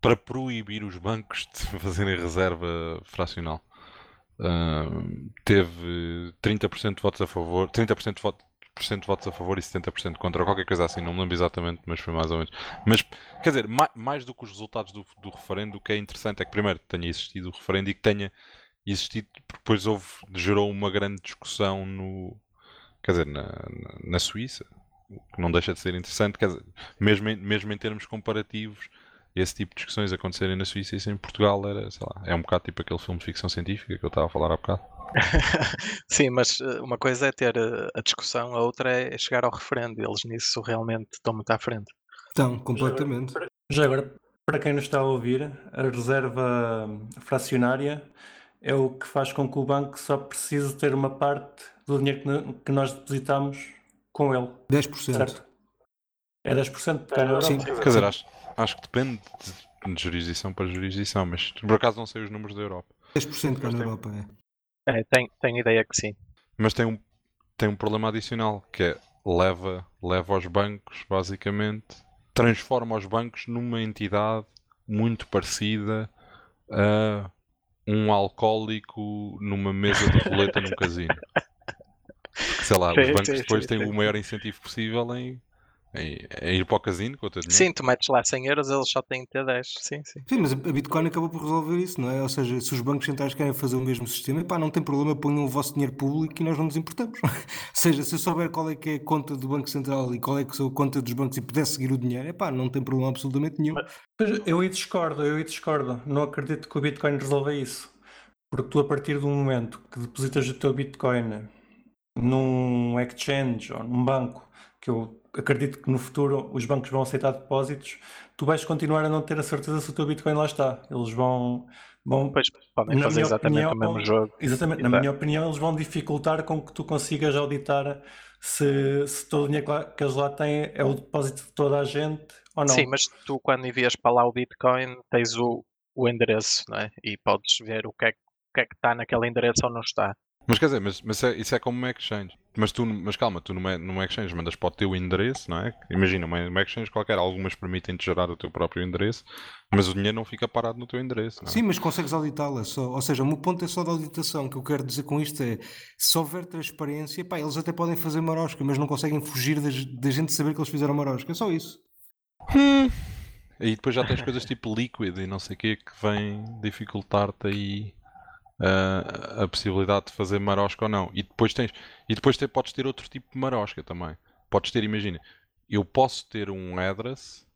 para proibir os bancos de fazerem reserva fracional. Ahm, teve 30% de votos a favor, 30% de votos de votos a favor e 70% contra, qualquer coisa assim, não me lembro exatamente, mas foi mais ou menos. Mas, quer dizer, mais, mais do que os resultados do, do referendo, o que é interessante é que primeiro tenha existido o referendo e que tenha existido, depois houve, gerou uma grande discussão no, quer dizer, na, na, Suíça, que não deixa de ser interessante, quer dizer, mesmo em, mesmo em termos comparativos, esse tipo de discussões acontecerem na Suíça e isso em Portugal era, sei lá, é um bocado tipo aquele filme de ficção científica que eu estava a falar há bocado. Sim, mas eh, uma coisa é ter eh, a discussão, a outra é chegar ao referendo. Eles nisso realmente estão muito à frente. Estão, completamente. Já agora, para quem nos está a ouvir, a reserva fracionária é o que faz com que o banco só precise ter uma parte do dinheiro que nós depositamos com ele. 10%. Certo? É 10% cá na Europa? Sim. Quer dizer, acho, acho que depende de, de jurisdição para jurisdição, mas por acaso não sei os números da Europa. 10% cá na Europa, é. É, tenho, tenho ideia que sim. Mas tem um, tem um problema adicional, que é leva, leva os bancos, basicamente, transforma os bancos numa entidade muito parecida a um alcoólico numa mesa de roleta num casino. Sei lá, Sim, os bancos sim, depois sim, têm sim. o maior incentivo possível em, em, em ir para o casino com o teu dinheiro. Sim, tu metes lá 100 euros, eles só têm que ter 10. Sim, sim. Sim, mas a Bitcoin acabou por resolver isso, não é? Ou seja, se os bancos centrais querem fazer o mesmo sistema, pá, não tem problema, ponham o vosso dinheiro público e nós não nos importamos. Ou seja, se eu souber qual é que é a conta do Banco Central e qual é que é a conta dos bancos e puder seguir o dinheiro, é pá, não tem problema absolutamente nenhum. Pois, Eu aí discordo, eu aí discordo. Não acredito que o Bitcoin resolva isso. Porque tu, a partir do momento que depositas o teu Bitcoin num exchange ou num banco, que eu acredito que no futuro os bancos vão aceitar depósitos, tu vais continuar a não ter a certeza se o teu Bitcoin lá está. Eles vão. vão Depois podem fazer exatamente opinião, o mesmo jogo. exatamente, na minha opinião, eles vão dificultar com que tu consigas auditar se, se todo o dinheiro que eles lá têm é o depósito de toda a gente ou não. Sim, mas tu quando envias para lá o Bitcoin tens o, o endereço, não é? E podes ver o que é, o que é que está naquele endereço ou não está. Mas quer dizer, mas, mas é- isso é como uma exchange. Mas, tu, mas calma, tu numa, numa exchange mandas para o teu endereço, não é? Imagina, uma, uma exchange qualquer, algumas permitem-te gerar o teu próprio endereço, mas o dinheiro não fica parado no teu endereço, não é? Sim, mas consegues auditá-la só. Ou seja, o meu ponto é só da auditação. O que eu quero dizer com isto é, se houver transparência, pá, eles até podem fazer marosca, mas não conseguem fugir da gente saber que eles fizeram marosca. É só isso. E depois já tens coisas tipo Liquid e não sei o quê que vêm dificultar-te aí ah, a possibilidade de fazer marosca ou não. E depois tens, e depois te, podes ter outro tipo de marosca também. Podes ter, imagina, eu posso ter um address,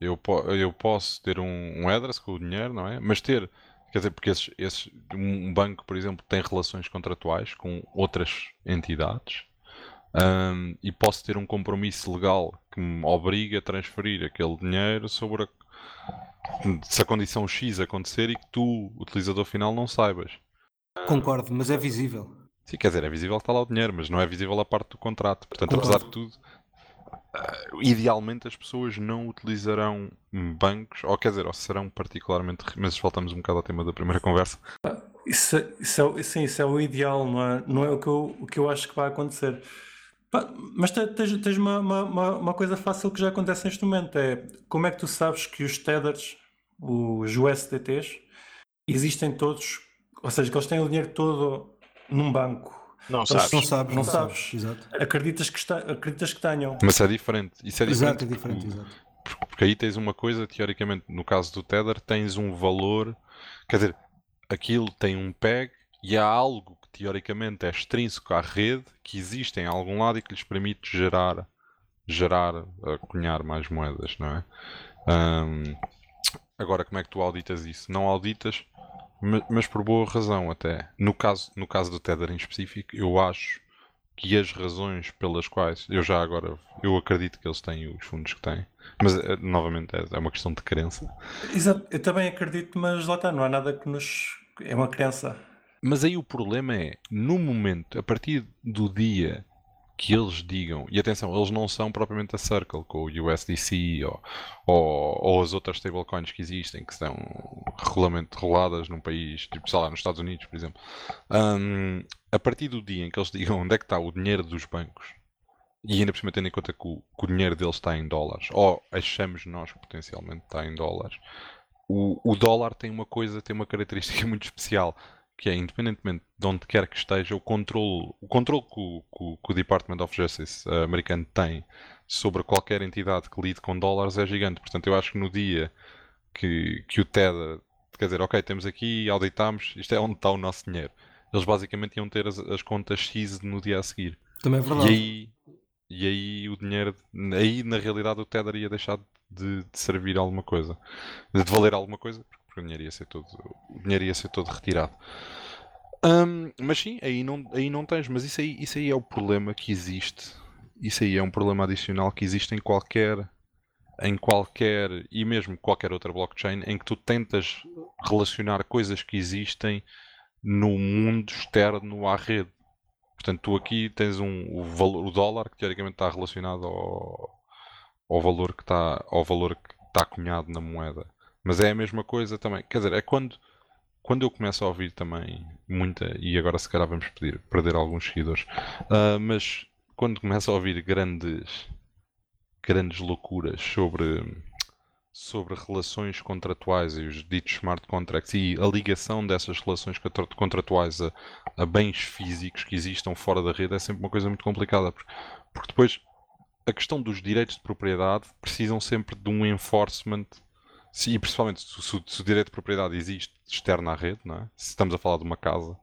eu, po- eu posso ter um, um address com o dinheiro, não é? Mas ter, quer dizer, porque esses, esses- um banco, por exemplo, tem relações contratuais com outras entidades. Ahm, e posso ter um compromisso legal que me obriga a transferir aquele dinheiro sobre a, se a condição X acontecer e que tu, utilizador final, não saibas. Concordo, mas é visível. Sim, quer dizer, é visível que está lá o dinheiro, mas não é visível a parte do contrato. Portanto, apesar de tudo, ah, idealmente as pessoas não utilizarão bancos, ou quer dizer, ou serão particularmente. Mas voltamos um bocado ao tema da primeira conversa. Isso, isso, é, sim, isso é o ideal, não é, não é o, que eu, o que eu acho que vai acontecer. Mas te- tens, tens uma, uma, uma, uma coisa fácil que já acontece neste momento: é como é que tu sabes que os tethers, os USDTs, existem todos, ou seja, que eles têm o dinheiro todo num banco. Não sabes. Não sabes, Não não, sabes. Exato. Acreditas que, está, acreditas que tenham. Mas é diferente. Isso é diferente. Exato, é porque diferente, o- exato. Porque, porque aí tens uma coisa, teoricamente, no caso do Tether, tens um valor, quer dizer, aquilo tem um peg e há algo que teoricamente é extrínseco à rede, que existe em algum lado e que lhes permite gerar, gerar, cunhar mais moedas, não é? Ahm, agora, como é que tu auditas isso? Não auditas, mas por boa razão até. No caso, no caso do Tether em específico, eu acho que as razões pelas quais eu já agora eu acredito que eles têm os fundos que têm, mas eh, novamente é, é uma questão de crença. Exato, eu também acredito, mas lá está, não há nada que nos. É uma crença. Mas aí o problema é, no momento, a partir do dia que eles digam, e atenção, eles não são propriamente a Circle com o USDC ou, ou, ou as outras stablecoins que existem, que são regulamento roladas num país, tipo, sei lá, nos Estados Unidos, por exemplo. Hum, a partir do dia em que eles digam onde é que está o dinheiro dos bancos, e ainda por cima tendo em conta que o, que o dinheiro deles está em dólares, ou achamos nós que potencialmente está em dólares, o, o dólar tem uma coisa, tem uma característica muito especial, que é, independentemente de onde quer que esteja, o controle, o controle que o, que o- Department of Justice eh, americano tem sobre qualquer entidade que lide com dólares é gigante. Portanto, eu acho que no dia que, que o Tether, quer dizer, ok, temos aqui, auditamos, isto é onde está o nosso dinheiro. Eles basicamente iam ter as, as contas X no dia a seguir. Também é E verdade. aí, e aí o dinheiro, aí na realidade o Tether ia deixar de, de servir alguma coisa, de valer alguma coisa, porque o dinheiro ia ser todo, o dinheiro ia ser todo retirado. Hum, mas sim, aí não, aí não tens, mas isso aí, isso aí é o problema que existe. Isso aí é um problema adicional que existe em qualquer, em qualquer, e mesmo qualquer outra blockchain, em que tu tentas relacionar coisas que existem no mundo externo à rede. Portanto, tu aqui tens um, o, valor, o dólar que teoricamente está relacionado ao, ao valor que está ao valor que está cunhado na moeda. Mas é a mesma coisa também. Quer dizer, é quando, quando eu começo a ouvir também muita, e agora se calhar vamos pedir, perder alguns seguidores, ah, mas quando começo a ouvir grandes, grandes loucuras sobre, sobre relações contratuais e os ditos smart contracts e a ligação dessas relações contra- contratuais a, a bens físicos que existam fora da rede é sempre uma coisa muito complicada, porque, porque depois a questão dos direitos de propriedade precisam sempre de um enforcement, e principalmente se, se o- se o direito de propriedade existe externo à rede, não é? se estamos a falar de uma casa,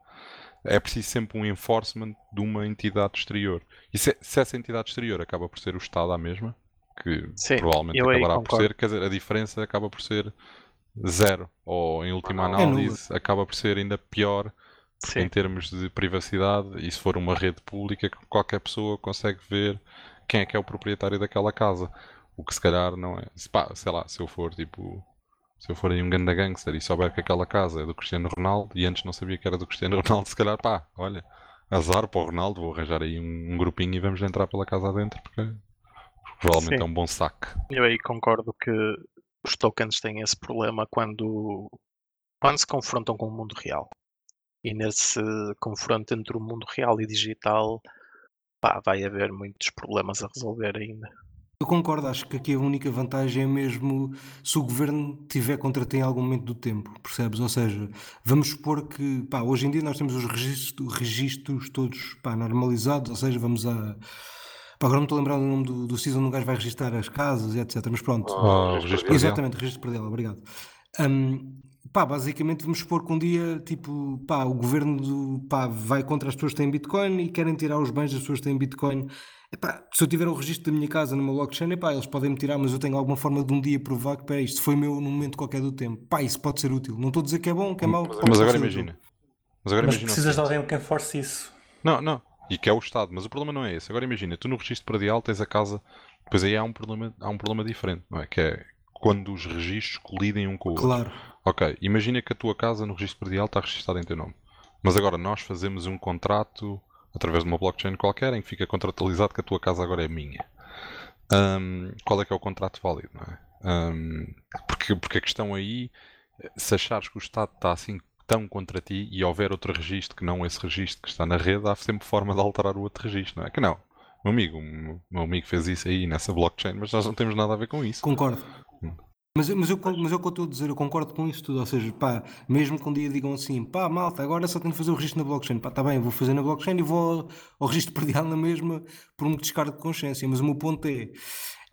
é preciso sempre um enforcement de uma entidade exterior. E se, se essa entidade exterior acaba por ser o Estado à mesma, que Sim, provavelmente acabará por ser, quer dizer, a diferença acaba por ser zero, ou em última É análise acaba por ser ainda pior em Sim, termos de privacidade e se for uma rede pública que qualquer pessoa consegue ver quem é que é o proprietário daquela casa. O que se calhar não é. Se, pá, sei lá, se eu for tipo. Se eu for aí um ganda gangster e souber que aquela casa é do Cristiano Ronaldo e antes não sabia que era do Cristiano Ronaldo, se calhar pá, olha, azar para o Ronaldo, vou arranjar aí um, um grupinho e vamos entrar pela casa adentro porque provavelmente Sim. é um bom saque. eu aí concordo que os tokens têm esse problema quando, quando se confrontam com o mundo real. E nesse confronto entre o mundo real e digital, pá, vai haver muitos problemas a resolver ainda. Eu concordo, acho que aqui a única vantagem é mesmo se o governo tiver contra ti em algum momento do tempo, percebes? Ou seja, vamos supor que, pá, hoje em dia nós temos os registros, registros todos, pá, normalizados, ou seja, vamos a... Pá, agora não estou a lembrar do nome do, do onde um gajo vai registrar as casas e etc, mas pronto. Ah, o registro. Exatamente, registro predial, obrigado. Hum, pá, basicamente vamos supor que um dia, tipo, pá, o governo do- pá, vai contra as pessoas que têm Bitcoin e querem tirar os bens das pessoas que têm Bitcoin. Epá, se eu tiver o registro da minha casa numa blockchain, epá, eles podem me tirar, mas eu tenho alguma forma de um dia provar que, pá, isto foi meu num momento qualquer do tempo. Pá, isso pode ser útil. Não estou a dizer que é bom, que é mau. pode Mas agora imagina. Mas agora Mas imagina precisas de alguém que enforce isso. Não, não. E que é o Estado. Mas o problema não é esse. Agora imagina, tu no registro predial tens a casa. Depois aí há um problema, há um problema diferente, não é? Que é quando os registros colidem um com o outro. Claro. Ok, imagina que a tua casa no registro predial está registada em teu nome. Mas agora nós fazemos um contrato através de uma blockchain qualquer em que fica contratualizado que a tua casa agora é minha. Ahm, qual é que é o contrato válido, não é? Ahm, porque, porque a questão aí, se achares que o Estado está assim tão contra ti e houver outro registro que não esse registro que está na rede, há sempre forma de alterar o outro registro, não é? Que não. Meu amigo, o meu amigo fez isso aí nessa blockchain, mas nós não temos nada a ver com isso. Concordo. Mas, mas, eu, mas é o que eu estou a dizer, eu concordo com isso tudo. Ou seja, pá, mesmo que um dia digam assim, pá, malta, agora só tenho que fazer o registro na blockchain. Pá, tá bem, vou fazer na blockchain e vou ao, ao registro predial na mesma por um descargo de consciência. Mas o meu ponto é,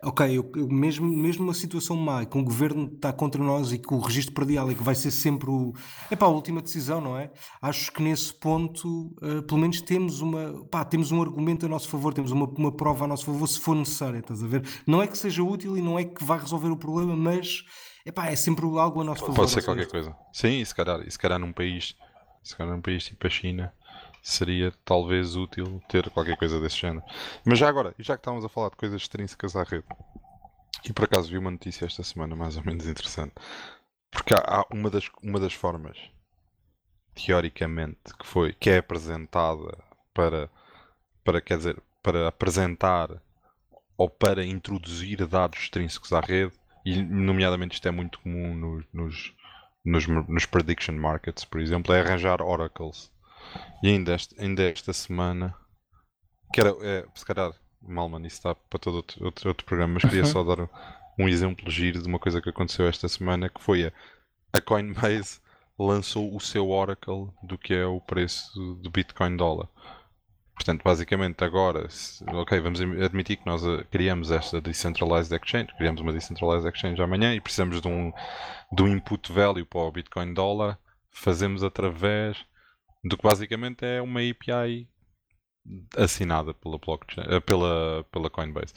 ok, eu, eu- mesmo, mesmo uma situação má, que um governo está contra nós e que o registro predial é que vai ser sempre o, é pá, a última decisão, não é? Acho que nesse ponto, eh, pelo menos temos uma, pá, temos um argumento a nosso favor, temos uma, uma prova a nosso favor se for necessária, estás a ver? Não é que seja útil e não é que vá resolver o problema, mas epá, é sempre algo a nosso favor. Pode ser qualquer coisa. Sim, e se calhar, e se calhar num país, se calhar num país tipo a China, seria talvez útil ter qualquer coisa desse género. Mas já agora, já que estávamos a falar de coisas extrínsecas à rede, e por acaso vi uma notícia esta semana mais ou menos interessante, porque há, há uma, das, uma das formas, teoricamente, que foi, que é apresentada para, para, quer dizer, para apresentar ou para introduzir dados extrínsecos à rede, e nomeadamente isto é muito comum nos, nos, nos, nos prediction markets, por exemplo, é arranjar oracles. E ainda, este, ainda esta semana, que era, é, se calhar, Malman, isso está para todo outro, outro, outro programa, mas queria só dar um, um exemplo giro de uma coisa que aconteceu esta semana, que foi a, a Coinbase lançou o seu Oracle do que é o preço do Bitcoin dólar. Portanto, basicamente agora, se- ok, vamos admitir que nós eh, criamos esta Decentralized Exchange, criamos uma Decentralized Exchange amanhã e precisamos de um, de um input value para o Bitcoin dólar, fazemos através do que basicamente é uma API assinada pela, blockchain, eh, pela, pela Coinbase.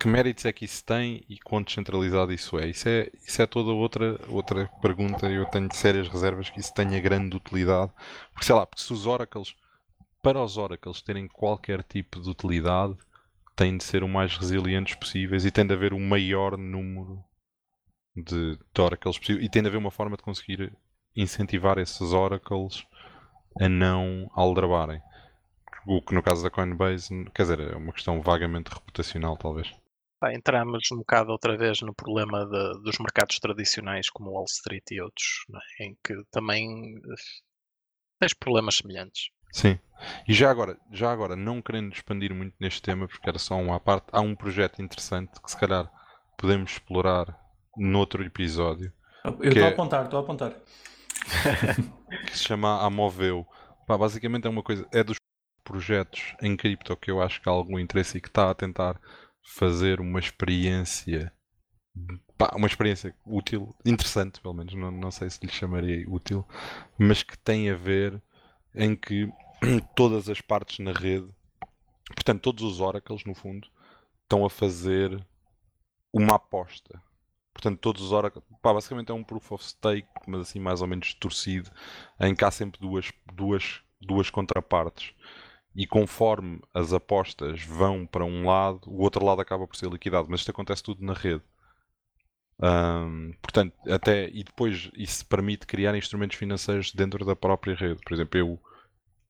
Que méritos é que isso tem e quão descentralizado isso é? Isso é, isso é toda outra, outra pergunta eu tenho sérias reservas que isso tenha grande utilidade. Porque sei lá, porque se os Oracles, para os Oracles terem qualquer tipo de utilidade, têm de ser o mais resilientes possíveis e tem de haver o maior número de, de Oracles possível e tem de haver uma forma de conseguir incentivar esses Oracles a não aldrabarem. O que no caso da Coinbase, quer dizer, é uma questão vagamente reputacional, talvez. Entramos um bocado outra vez no problema de- dos mercados tradicionais como Wall Street e outros, é? em que também eh, tens problemas semelhantes. Sim. E já agora, já agora, não querendo expandir muito neste tema, porque era só um à parte, há um projeto interessante que se calhar podemos explorar noutro episódio, Eu estou a é- apontar, estou a apontar. que se chama Amoveu. Pá, basicamente é uma coisa, é dos projetos em cripto que eu acho que há algum interesse e que está a tentar fazer uma experiência, pá, uma experiência útil, interessante pelo menos, não, não sei se lhe chamaria útil, mas que tem a ver em que todas as partes na rede, portanto todos os oracles no fundo, estão a fazer uma aposta. Portanto, todos os oracles, pá, basicamente é um proof of stake, mas assim mais ou menos torcido, em que há sempre duas, duas, duas contrapartes. E conforme as apostas vão para um lado, o outro lado acaba por ser liquidado. Mas isto acontece tudo na rede. Ahm, portanto, até e depois isso permite criar instrumentos financeiros dentro da própria rede. Por exemplo, eu,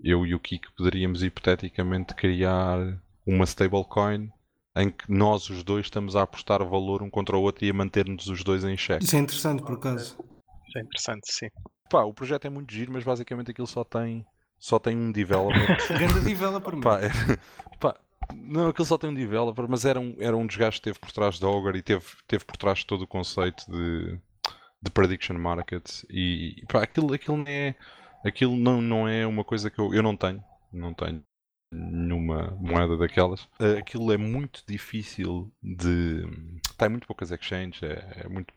eu e o Kiko poderíamos hipoteticamente criar uma stablecoin em que nós os dois estamos a apostar valor um contra o outro e a manter-nos os dois em xeque. Isso é interessante, por acaso. Isso é interessante, sim. Pá, o projeto é muito giro, mas basicamente aquilo só tem, só tem um developer. Grande developer, mano. Pá, é- pá, não, aquilo só tem um developer, mas era um, era um dos gajos que esteve por trás da Ogre e teve, teve por trás de todo o conceito de, de prediction markets. E pá, aquilo, aquilo, não é, aquilo não, não é uma coisa que eu, eu não tenho. Não tenho nenhuma moeda daquelas. Eh, Aquilo é muito difícil de. Tem muito poucas exchanges, é, é muito,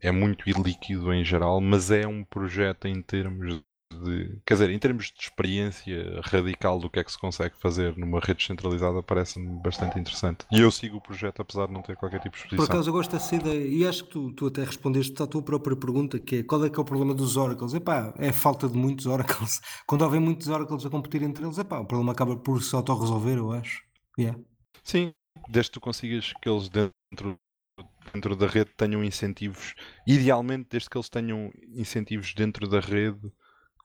é muito ilíquido em geral, mas é um projeto em termos de. Quer dizer, em termos de experiência radical do que é que se consegue fazer numa rede centralizada, parece-me bastante interessante. E eu sigo o projeto apesar de não ter qualquer tipo de Por exposição. acaso eu gosto dessa ideia e acho que tu, tu até respondeste à tua própria pergunta, que é qual é que é o problema dos oracles? Epá, é a falta de muitos oracles. Quando houver muitos oracles a competir entre eles, epá, o problema acaba por se autorresolver, eu acho. Yeah. Sim, desde que tu consigas que eles dentro, dentro da rede tenham incentivos, idealmente, desde que eles tenham incentivos dentro da rede,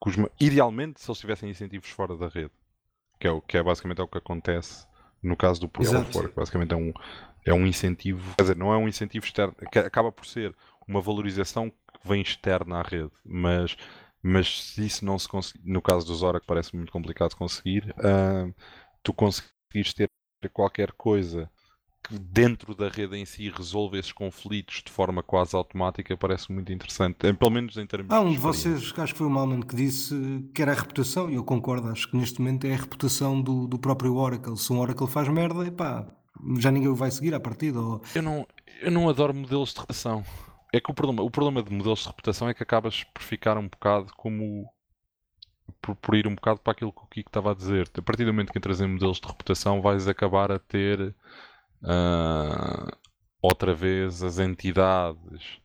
os idealmente, se eles tivessem incentivos fora da rede, que é, o, que é basicamente é o que acontece no caso do Proof of. Work, basicamente é um, é um incentivo, quer dizer, não é um incentivo externo, que acaba por ser uma valorização que vem externa à rede, mas, mas se isso não se conseguir, no caso dos Oracle parece muito complicado de conseguir, ah, tu conseguires ter qualquer coisa que dentro da rede em si resolve esses conflitos de forma quase automática parece muito interessante, pelo menos em termos Há um de vocês, acho que foi o Malman, que disse que era a reputação, e eu concordo, acho que neste momento é a reputação do, do próprio Oracle. Se um Oracle faz merda, epá, já ninguém o vai seguir à partida. Ou... Eu não, eu não adoro modelos de reputação. É que o problema, o problema de modelos de reputação é que acabas por ficar um bocado como. Por, por ir um bocado para aquilo que o Kiko estava a dizer. A partir do momento que entras em modelos de reputação, vais acabar a ter ah, outra vez as entidades.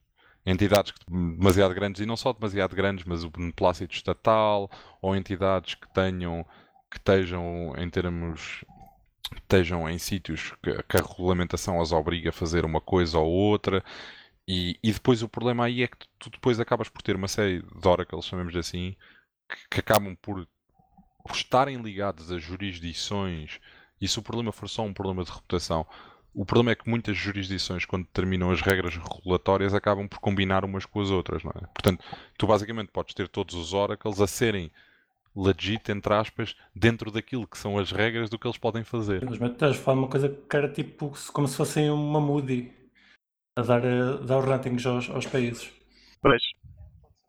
Entidades demasiado grandes, e não só demasiado grandes, mas o beneplácito estatal, ou entidades que tenham que estejam em termos estejam em sítios que, que a regulamentação as obriga a fazer uma coisa ou outra. E, e depois o problema aí é que tu depois acabas por ter uma série de oracles, chamemos assim, que, que acabam por, por estarem ligados a jurisdições. E se o problema for só um problema de reputação, o problema é que muitas jurisdições, quando determinam as regras regulatórias, acabam por combinar umas com as outras, não é? Portanto, tu basicamente podes ter todos os oracles a serem legit, entre aspas, dentro daquilo que são as regras do que eles podem fazer. Simplesmente estás a falar de uma coisa que era tipo como se fosse uma Moody a dar, eh, dar os ratings aos, aos países. Pois.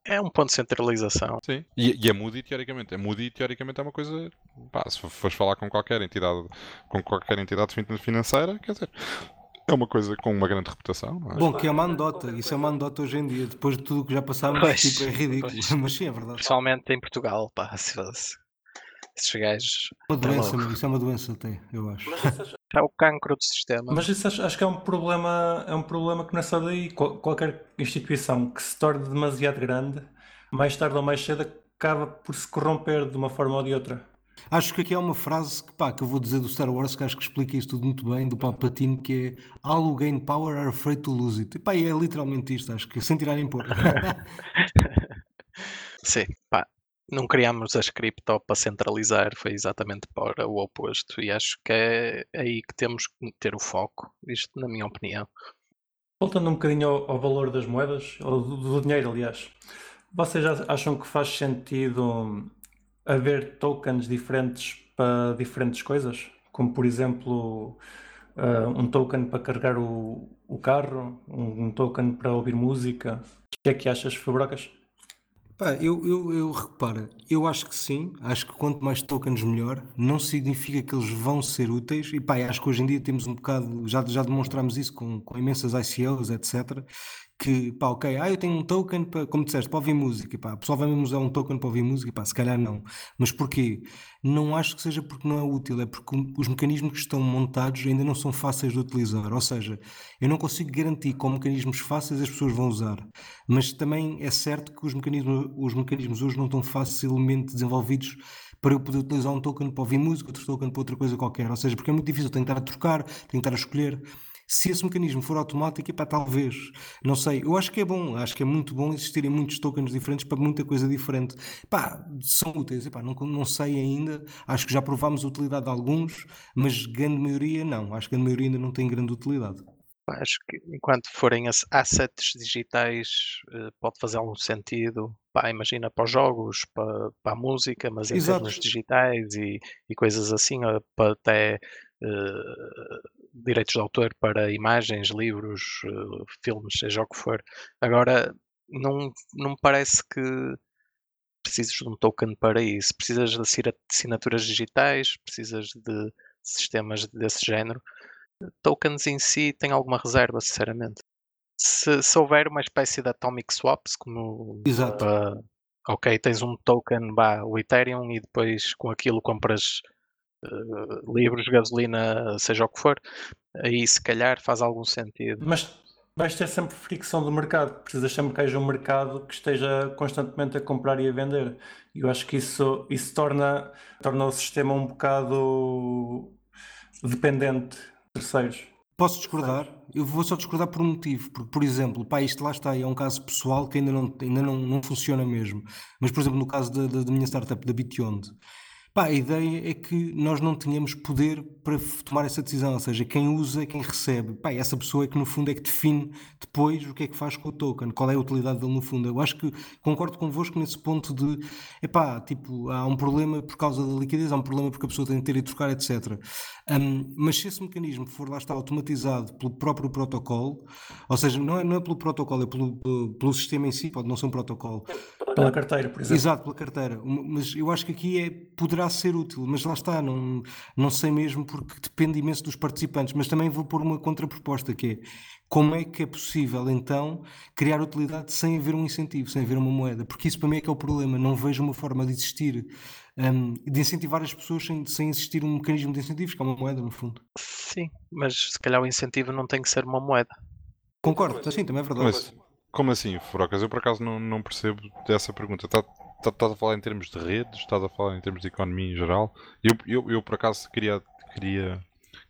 É um ponto de centralização. Sim. E, e é Moody teoricamente. É Moody teoricamente é uma coisa. Pá, se fores falar com qualquer entidade, com qualquer entidade financeira, quer dizer, é uma coisa com uma grande reputação. Não é? Bom, que é uma anedota, isso é uma anedota hoje em dia, depois de tudo o que já passámos, tipo, é ridículo, pois. mas sim, é verdade. Principalmente em Portugal, pá, se fosse. Esses gajos. Uma tá doença, isso é uma doença até, eu acho. É o cancro do sistema. mas isso acho, acho que é um problema, é um problema que não é só daí. Qual- Qualquer instituição que se torne demasiado grande, mais tarde ou mais cedo, acaba por se corromper de uma forma ou de outra. Acho que aqui há uma frase que, pá, que eu vou dizer do Star Wars que acho que explica isso tudo muito bem, do Palpatine, que é All who gain power are afraid to lose it. E, pá, e é literalmente isto, acho que sem tirar nem pôr. Sim, pá. Não criámos as cripto para centralizar, foi exatamente para o oposto. E acho que é aí que temos que ter o foco, isto na minha opinião. Voltando um bocadinho ao, ao valor das moedas, ou do, do dinheiro, aliás, vocês acham que faz sentido haver tokens diferentes para diferentes coisas? Como, por exemplo, ah, um token para carregar o, o carro, um, um token para ouvir música. O que é que achas, Fabrocas? Pá, eu, eu, eu repara, eu acho que sim, acho que quanto mais tokens melhor, não significa que eles vão ser úteis, e pá, acho que hoje em dia temos um bocado, já, já demonstramos isso com, com imensas ICOs, etc, que pá, ok, ah, eu tenho um token para, como disseste, para ouvir música, pá, o pessoal vai mesmo usar um token para ouvir música, pá, se calhar não, mas porquê? Não acho que seja porque não é útil, é porque os mecanismos que estão montados ainda não são fáceis de utilizar, ou seja, eu não consigo garantir com mecanismos fáceis as pessoas vão usar, mas também é certo que os mecanismos, os mecanismos hoje não estão facilmente desenvolvidos para eu poder utilizar um token para ouvir música, outro token para outra coisa qualquer. Ou seja, porque é muito difícil, a trocar, a escolher. Se esse mecanismo for automático, epá, talvez, não sei, eu acho que é bom, acho que é muito bom existirem muitos tokens diferentes para muita coisa diferente. Pá, são úteis, epá, não, não sei ainda, acho que já provámos a utilidade de alguns, mas grande maioria não, acho que a grande maioria ainda não tem grande utilidade. Acho que enquanto forem as- assets digitais, eh, pode fazer algum sentido. Pá, imagina para os jogos, para, para a música, mas em Exato. termos digitais e, e coisas assim, para até eh, direitos de autor para imagens, livros, eh, filmes, seja o que for. Agora, não, não me parece que precisas de um token para isso. Precisas de assina- assinaturas digitais, precisas de sistemas desse género tokens em si têm alguma reserva, sinceramente. Se, se houver uma espécie de atomic swaps, como Exato. ah, ok, tens um token, bah, o Ethereum, e depois com aquilo compras ah, livros, gasolina, seja o que for, aí se calhar faz algum sentido. Mas vais ter sempre fricção do mercado, precisas sempre que haja um mercado que esteja constantemente a comprar e a vender. Eu acho que isso, isso torna, torna o sistema um bocado dependente de terceiros. Posso discordar? Eu vou só discordar por um motivo, porque, por exemplo, pá, isto lá está, é um caso pessoal que ainda não, ainda não, não funciona mesmo. Mas, por exemplo, no caso da, da, da minha startup, da Bityond, pá, a ideia é que nós não tenhamos poder para tomar essa decisão, ou seja, quem usa é quem recebe. Pá, essa pessoa é que, no fundo, é que define depois o que é que faz com o token, qual é a utilidade dele, no fundo. Eu acho que concordo convosco nesse ponto de, epá, tipo, há um problema por causa da liquidez, há um problema porque a pessoa tem de ter e trocar, etc. Um, mas se esse mecanismo for lá está automatizado pelo próprio protocolo, ou seja, não é, não é pelo protocolo, é pelo, pelo, pelo sistema em si, pode não ser um protocolo. Pela carteira, por exemplo. Exato, pela carteira. Mas eu acho que aqui é, poderá ser útil, mas lá está, não, não sei mesmo porque depende imenso dos participantes, mas também vou pôr uma contraproposta que é como é que é possível então criar utilidade sem haver um incentivo, sem haver uma moeda? Porque isso para mim é que é o problema, não vejo uma forma de existir, um, de incentivar as pessoas sem, sem existir um mecanismo de incentivos, que é uma moeda no fundo. Sim, mas se calhar o incentivo não tem que ser uma moeda. Concordo, assim também é verdade. Mas, como assim, Furocas? Eu por acaso não, não percebo dessa pergunta. Estás tá, estás a falar em termos de redes? Estás a falar em termos de economia em geral? Eu, eu, eu por acaso queria, queria,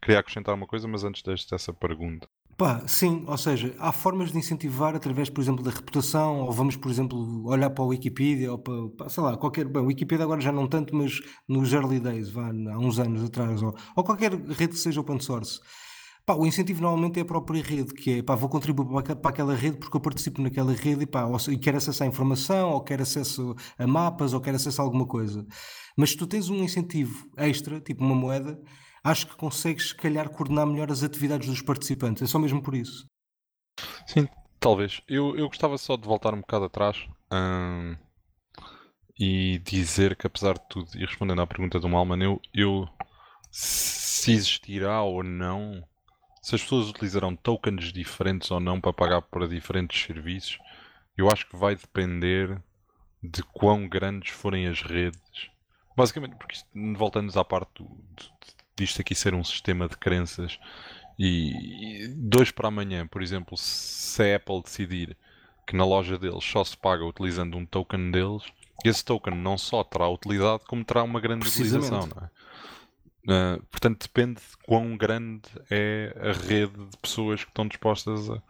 queria acrescentar uma coisa, mas antes deste, dessa pergunta. Pá, sim, ou seja, há formas de incentivar através, por exemplo, da reputação, ou vamos, por exemplo, olhar para a Wikipedia, ou para, sei lá, qualquer. Bem, Wikipedia agora já não tanto, mas nos early days, vá, há uns anos atrás, ou, ou qualquer rede que seja open source. Pá, o incentivo normalmente é a própria rede, que é, pá, vou contribuir para, aque- para aquela rede porque eu participo naquela rede e, pá, e quero acesso à informação, ou quero acesso a mapas, ou quero acesso a alguma coisa. Mas se tu tens um incentivo extra, tipo uma moeda, acho que consegues, se calhar, coordenar melhor as atividades dos participantes. É só mesmo por isso. Sim, talvez. Eu, eu gostava só de voltar um bocado atrás Ahn, e dizer que apesar de tudo, e respondendo à pergunta do Malman, eu, eu se existirá ou não, se as pessoas utilizarão tokens diferentes ou não para pagar para diferentes serviços, eu acho que vai depender de quão grandes forem as redes. Basicamente, porque isto, voltando à parte do, do- disto aqui ser um sistema de crenças e, e dois para amanhã, por exemplo, se a Apple decidir que na loja deles só se paga utilizando um token deles, esse token não só terá utilidade, como terá uma grande utilização, não é? Ah, portanto, depende de quão grande é a rede de pessoas que estão dispostas a.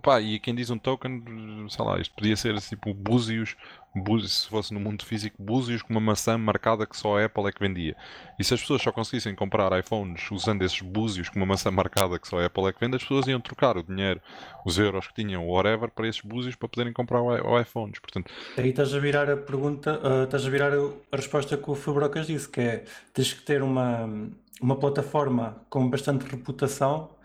Pá, e quem diz um token, sei lá, isto podia ser tipo búzios, búzios, se fosse no mundo físico, búzios com uma maçã marcada que só a Apple é que vendia. E se as pessoas só conseguissem comprar iPhones usando esses búzios com uma maçã marcada que só a Apple é que vende, as pessoas iam trocar o dinheiro, os euros que tinham, whatever, para esses búzios para poderem comprar o, iPhones. Portanto, Aí estás a virar a pergunta, ah, estás a virar a resposta que o Fabrocas disse, que é tens que ter uma, uma plataforma com bastante reputação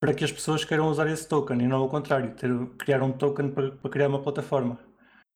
para que as pessoas queiram usar esse token e não ao contrário, ter, criar um token para, para criar uma plataforma.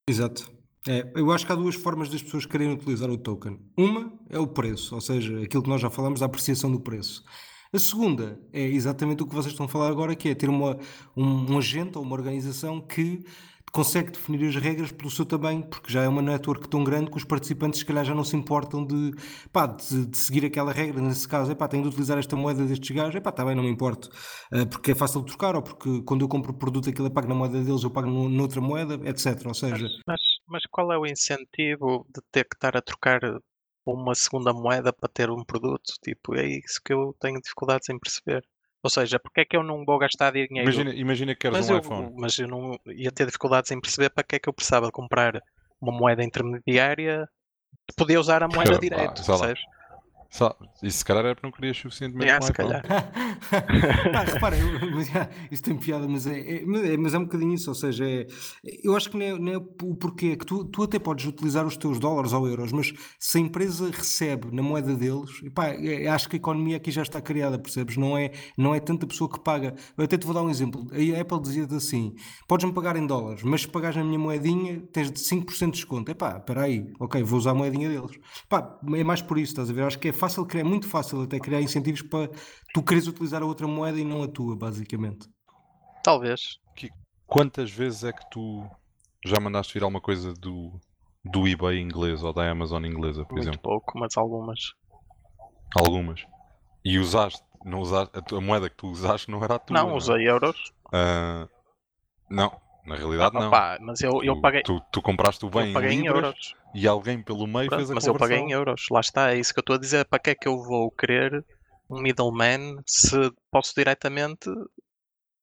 Exato. É, eu acho que há duas formas das pessoas quererem utilizar o token. Uma é o preço, ou seja, aquilo que nós já falamos, a apreciação do preço. A segunda é exatamente o que vocês estão a falar agora, que é ter uma, um, um agente ou uma organização que consegue definir as regras pelo seu tamanho, porque já é uma network tão grande que os participantes se calhar já não se importam de, pá, de, de seguir aquela regra, nesse caso, é pá, tenho de utilizar esta moeda destes gajos, é pá, está bem, não me importo, Ah, porque é fácil de trocar, ou porque quando eu compro o produto aquilo eu pago na moeda deles, eu pago no- noutra moeda, etc. Ou seja, Mas, mas qual é o incentivo de ter que estar a trocar uma segunda moeda para ter um produto? Tipo, é isso que eu tenho dificuldades em perceber. Ou seja, porque é que eu não vou gastar dinheiro? imagina, imagina que queres mas, um eu, iPhone. mas eu não ia ter dificuldades em perceber para que é que eu precisava de comprar uma moeda intermediária de poder usar a moeda lá. percebes? Só, e se calhar é porque não querias suficientemente Yeah, um se calhar. Pá, repara, eu- mas, já, isso tem piada, mas é, é- mas é, mas é um bocadinho isso, ou seja, é- eu acho que não é, não é o porquê, é que tu, tu até podes utilizar os teus dólares ou euros, mas se a empresa recebe na moeda deles, pá, é- acho que a economia aqui já está criada, percebes? Não é, não é tanta pessoa que paga. Eu até te vou dar um exemplo, a Apple dizia-te assim, podes-me pagar em dólares, mas se pagares na minha moedinha, tens de 5% de desconto. É pá, espera aí, ok, vou usar a moedinha deles. Pá, é mais por isso, estás a ver? Acho que é fácil criar, muito fácil até criar incentivos para tu queres utilizar a outra moeda e não a tua, basicamente. Talvez. Quantas vezes é que tu já mandaste vir alguma coisa do, do eBay inglês ou da Amazon inglesa, por Muito exemplo? pouco, mas algumas. Algumas. E usaste, não usaste, a, tua- a moeda que tu usaste não era a tua. não, é? usei euros. Ah, não, na realidade não. Opa, mas eu, eu Tu- paguei, Tu, tu compraste o bem em em euros. e alguém pelo meio Pronto, fez a mas eu paguei em conversão. euros. Lá está, é isso que eu estou a dizer. Para que é que eu vou querer um middleman se posso diretamente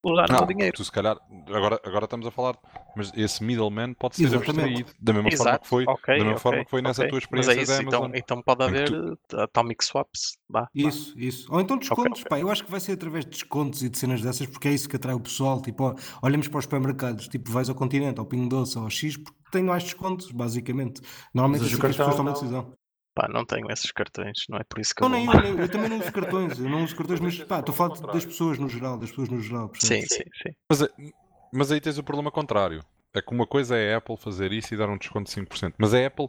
usar o Não, meu dinheiro? tu se calhar, agora, agora estamos a falar, mas esse middleman pode ser abstraído, da mesma forma Exato, que foi, ok, da mesma ok, forma que foi nessa ok. tua Mas experiência é isso, da então, Amazon. então pode haver uh, atomic swaps. Vá, vá. Isso, isso. Ou então descontos, pá, eu acho que vai ser através de descontos e de cenas dessas, porque é isso que atrai o pessoal. Tipo, olhamos para os supermercados, tipo, vais ao Continente, ao Pingo Doce, ao X, porque tem mais descontos, basicamente. Normalmente Mas assim o as pessoas cartão tomam decisão. Pá, não tenho esses cartões, não é por isso que Não, eu nem vou eu, eu, eu também não uso cartões, eu não uso cartões, mas pá, estou a falar das pessoas no geral, das pessoas no geral. percebes? Sim, sim, sim. Mas, é- mas aí tens o problema contrário. É que uma coisa é a Apple fazer isso e dar um desconto de 5%. Mas a Apple,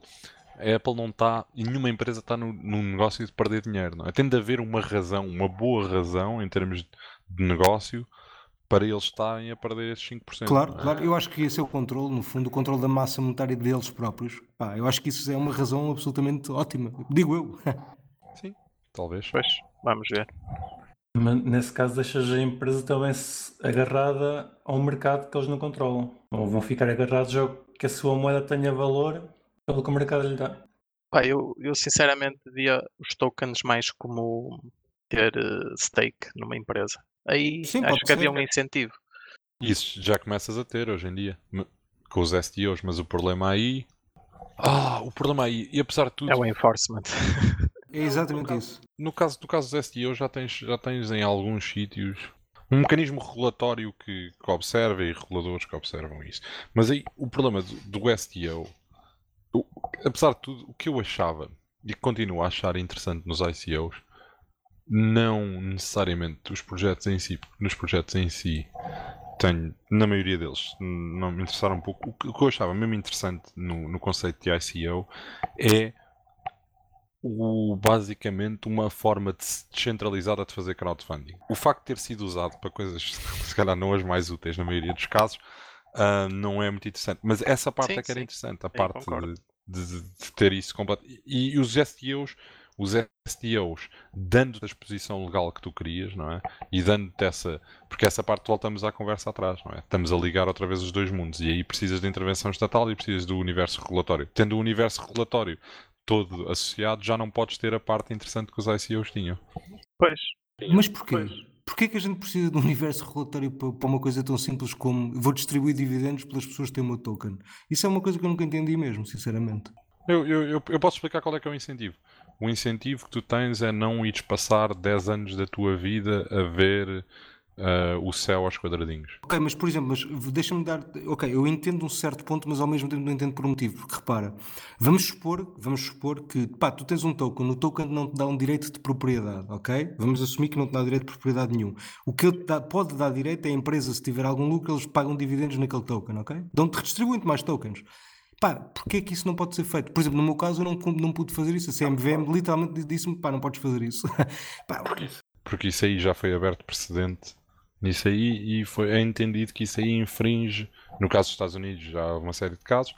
a Apple não está, nenhuma empresa está no, no negócio de perder dinheiro. Não é? Tem de haver uma razão, uma boa razão em termos de negócio para eles estarem a perder esses 5%. Claro, é? claro, eu acho que esse é o controle, no fundo, o controle da massa monetária deles próprios. Pá, eu acho que isso é uma razão absolutamente ótima, digo eu. Sim, talvez. Pois, vamos ver. Mas nesse caso deixas a empresa também se- agarrada a um mercado que eles não controlam. Ou vão ficar agarrados ao que a sua moeda tenha valor pelo que o mercado lhe dá. Pá, eu, eu sinceramente via os tokens mais como ter eh, stake numa empresa. Aí Sim, acho que havia ser. um incentivo. Isso já começas a ter hoje em dia, com os STOs, mas o problema aí. Ah, o problema aí, e apesar de tudo, É o enforcement. É exatamente isso. no caso, no caso dos STOs já tens, já tens em alguns sítios um mecanismo regulatório que, que observa e reguladores que observam isso. Mas aí o problema do, do STO, o- apesar de tudo, o que eu achava e que continuo a achar interessante nos ICOs, não necessariamente os projetos em si, porque nos projetos em si tenho, na maioria deles, não me interessaram um pouco. O que, o que eu achava mesmo interessante no, no conceito de ICO é o, basicamente uma forma de, descentralizada de fazer crowdfunding. O facto de ter sido usado para coisas, se calhar não as mais úteis na maioria dos casos, uh, não é muito interessante. Mas essa parte Sim, é que era sim. interessante, a Sim, parte de, de- de ter isso completo. E, e os STOs, os STOs, dando-te a exposição legal que tu querias, não é? E dando-te essa. Porque essa parte voltamos à conversa atrás, não é? Estamos a ligar outra vez os dois mundos. E aí precisas de intervenção estatal e precisas do universo regulatório. Tendo o universo regulatório todo associado, já não podes ter a parte interessante que os ICOs tinham. Pois. Mas porquê? Pois. Porquê que a gente precisa de um universo regulatório para, uma coisa tão simples como vou distribuir dividendos pelas pessoas que têm o meu token? Isso é uma coisa que eu nunca entendi mesmo, sinceramente. Eu, eu, eu, eu posso explicar qual é que é o incentivo. O incentivo que tu tens é não ires passar 10 anos da tua vida a ver ah, o céu aos quadradinhos. Ok, mas por exemplo, mas deixa-me dar. Ok, eu entendo um certo ponto, mas ao mesmo tempo não entendo por um motivo. Porque repara, vamos supor, vamos supor que pá, tu tens um token, o token não te dá um direito de propriedade, ok? Vamos assumir que não te dá direito de propriedade nenhum. O que dá- pode dar direito é a empresa, se tiver algum lucro, eles pagam dividendos naquele token, ok? Dão-te redistribuem-te mais tokens. Pá, porquê é que isso não pode ser feito? Por exemplo, no meu caso, eu não, não pude fazer isso. A CMVM literalmente disse-me, pá, não podes fazer isso. Pá, Porque isso aí já foi aberto precedente nisso aí e foi, é entendido que isso aí infringe, no caso dos Estados Unidos já há uma série de casos,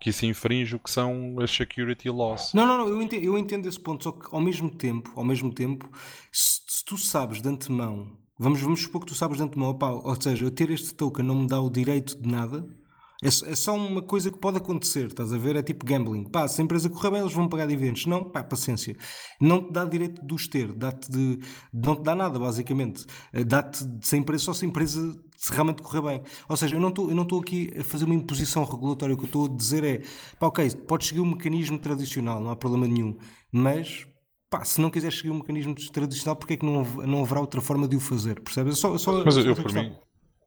que isso infringe o que são as security laws. Não, não, não, eu entendo, eu entendo esse ponto, só que ao mesmo tempo, ao mesmo tempo, se, se tu sabes de antemão, vamos, vamos supor que tu sabes de antemão, opá, ou seja, eu ter este token não me dá o direito de nada, é, só- é só uma coisa que pode acontecer, estás a ver? É tipo gambling. Pá, se a empresa correr bem, eles vão pagar dividendos. Não, pá, paciência. Não te dá direito de os ter, dá-te de, não te dá nada, basicamente. Eh, Dá-te de- se a empresa, só se a empresa se realmente correr bem. Ou seja, eu não estou aqui a fazer uma imposição regulatória, o que eu estou a dizer é, pá, ok, podes seguir o mecanismo tradicional, não há problema nenhum, mas pá, se não quiseres seguir o mecanismo tradicional, porque é que não, não haverá outra forma de o fazer? Percebes? É só, só, Mas só eu, por mim,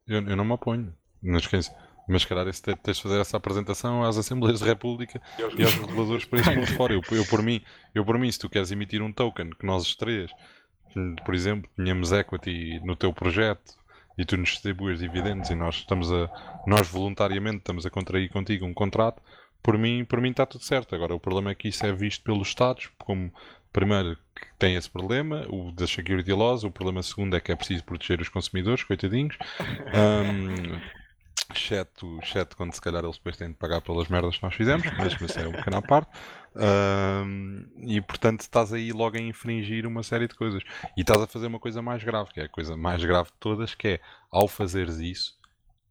eu, eu não me oponho. Não esquece. Mas, calhar, esse te- tens de fazer essa apresentação às Assembleias da República e aos reguladores para isso por fora. Eu, eu, por mim, eu, por mim, se tu queres emitir um token que nós os três, por exemplo, tenhamos equity no teu projeto e tu nos distribuis dividendos e nós estamos a, nós voluntariamente estamos a contrair contigo um contrato, por mim, por mim está tudo certo. Agora, o problema é que isso é visto pelos Estados como, primeiro, que tem esse problema, o das security laws, o problema segundo é que é preciso proteger os consumidores, coitadinhos. Hum, exceto, exceto quando se calhar eles depois têm de pagar pelas merdas que nós fizemos, mas mas isso é um pequeno à parte. Hum, e portanto estás aí logo a infringir uma série de coisas. E estás a fazer uma coisa mais grave, que é a coisa mais grave de todas, que é ao fazeres isso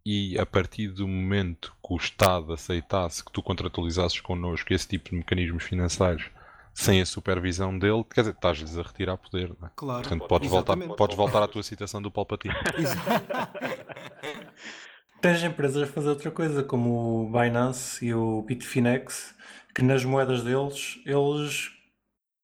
e a partir do momento que o Estado aceitasse que tu contratualizasses connosco esse tipo de mecanismos financeiros sem a supervisão dele, quer dizer, estás-lhes a retirar poder. Não é? Claro. Portanto, podes voltar, podes voltar à tua citação do Palpatine. Tens empresas a fazer outra coisa, como o Binance e o Bitfinex, que nas moedas deles, eles,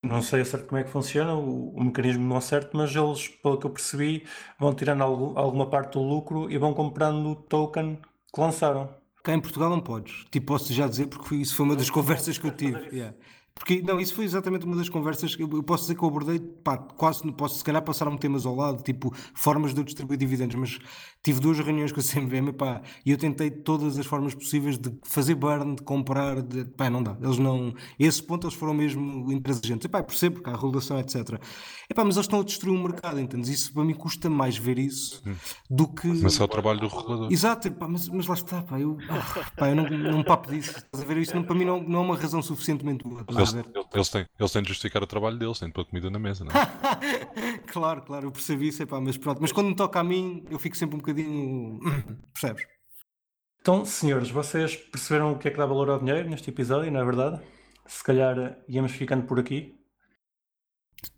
não sei certo como é que funciona, o, o mecanismo não é certo, mas eles, pelo que eu percebi, vão tirando algu- alguma parte do lucro e vão comprando o token que lançaram. Cá em Portugal não podes. Tipo, posso já dizer, porque isso foi uma das conversas que eu tive. yeah. Porque, não, isso foi exatamente uma das conversas que eu, posso dizer que eu abordei, pá, quase, posso se calhar passar-me temas ao lado, tipo, formas de eu distribuir dividendos, mas tive duas reuniões com a CMVM, pá, e eu tentei todas as formas possíveis de fazer burn, de comprar, de, pá, não dá. Eles não, esse ponto eles foram mesmo intransigentes. Epá, percebo que há regulação, etc. Epá, mas eles estão a destruir o mercado, entendes? Isso para mim custa mais ver isso do que... Mas é o trabalho do regulador. Exato, pá, mas, mas lá está, pá, eu, ah, pá, eu não, não papo disso. Estás a ver? Isso não, para mim não, não é uma razão suficientemente boa. Eles, eles, têm, eles têm de justificar o trabalho deles, têm de pôr comida na mesa, não é? Claro, claro, eu percebi isso, epá, mas pronto. Mas quando me toca a mim, eu fico sempre um bocadinho. Percebes? Então, senhores, vocês perceberam o que é que dá valor ao dinheiro neste episódio, não é verdade? Se calhar eh, íamos ficando por aqui.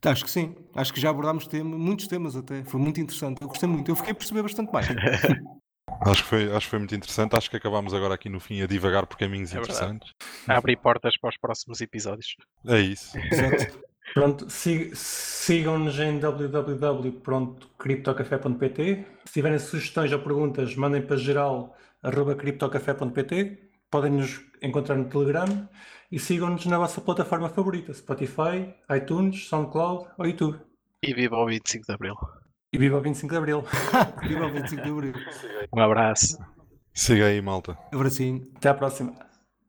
Acho que sim. Acho que já abordámos tema, muitos temas até. Foi muito interessante. Eu gostei muito. Eu fiquei a perceber bastante mais. Acho que, foi, acho que foi muito interessante. Acho que acabámos agora aqui no fim a divagar por caminhos É interessantes. Abrir portas para os próximos episódios. É isso. Pronto, si- sigam-nos em www.criptocafé.pt. Se tiverem sugestões ou perguntas, mandem para geral.criptocafé.pt. Podem nos encontrar no Telegram e sigam-nos na vossa plataforma favorita: Spotify, iTunes, SoundCloud ou YouTube. E viva o 25 de Abril. E viva o 25 de Abril. Viva o 25 de Abril. Um abraço. Siga aí, malta. Abracinho. Até à próxima.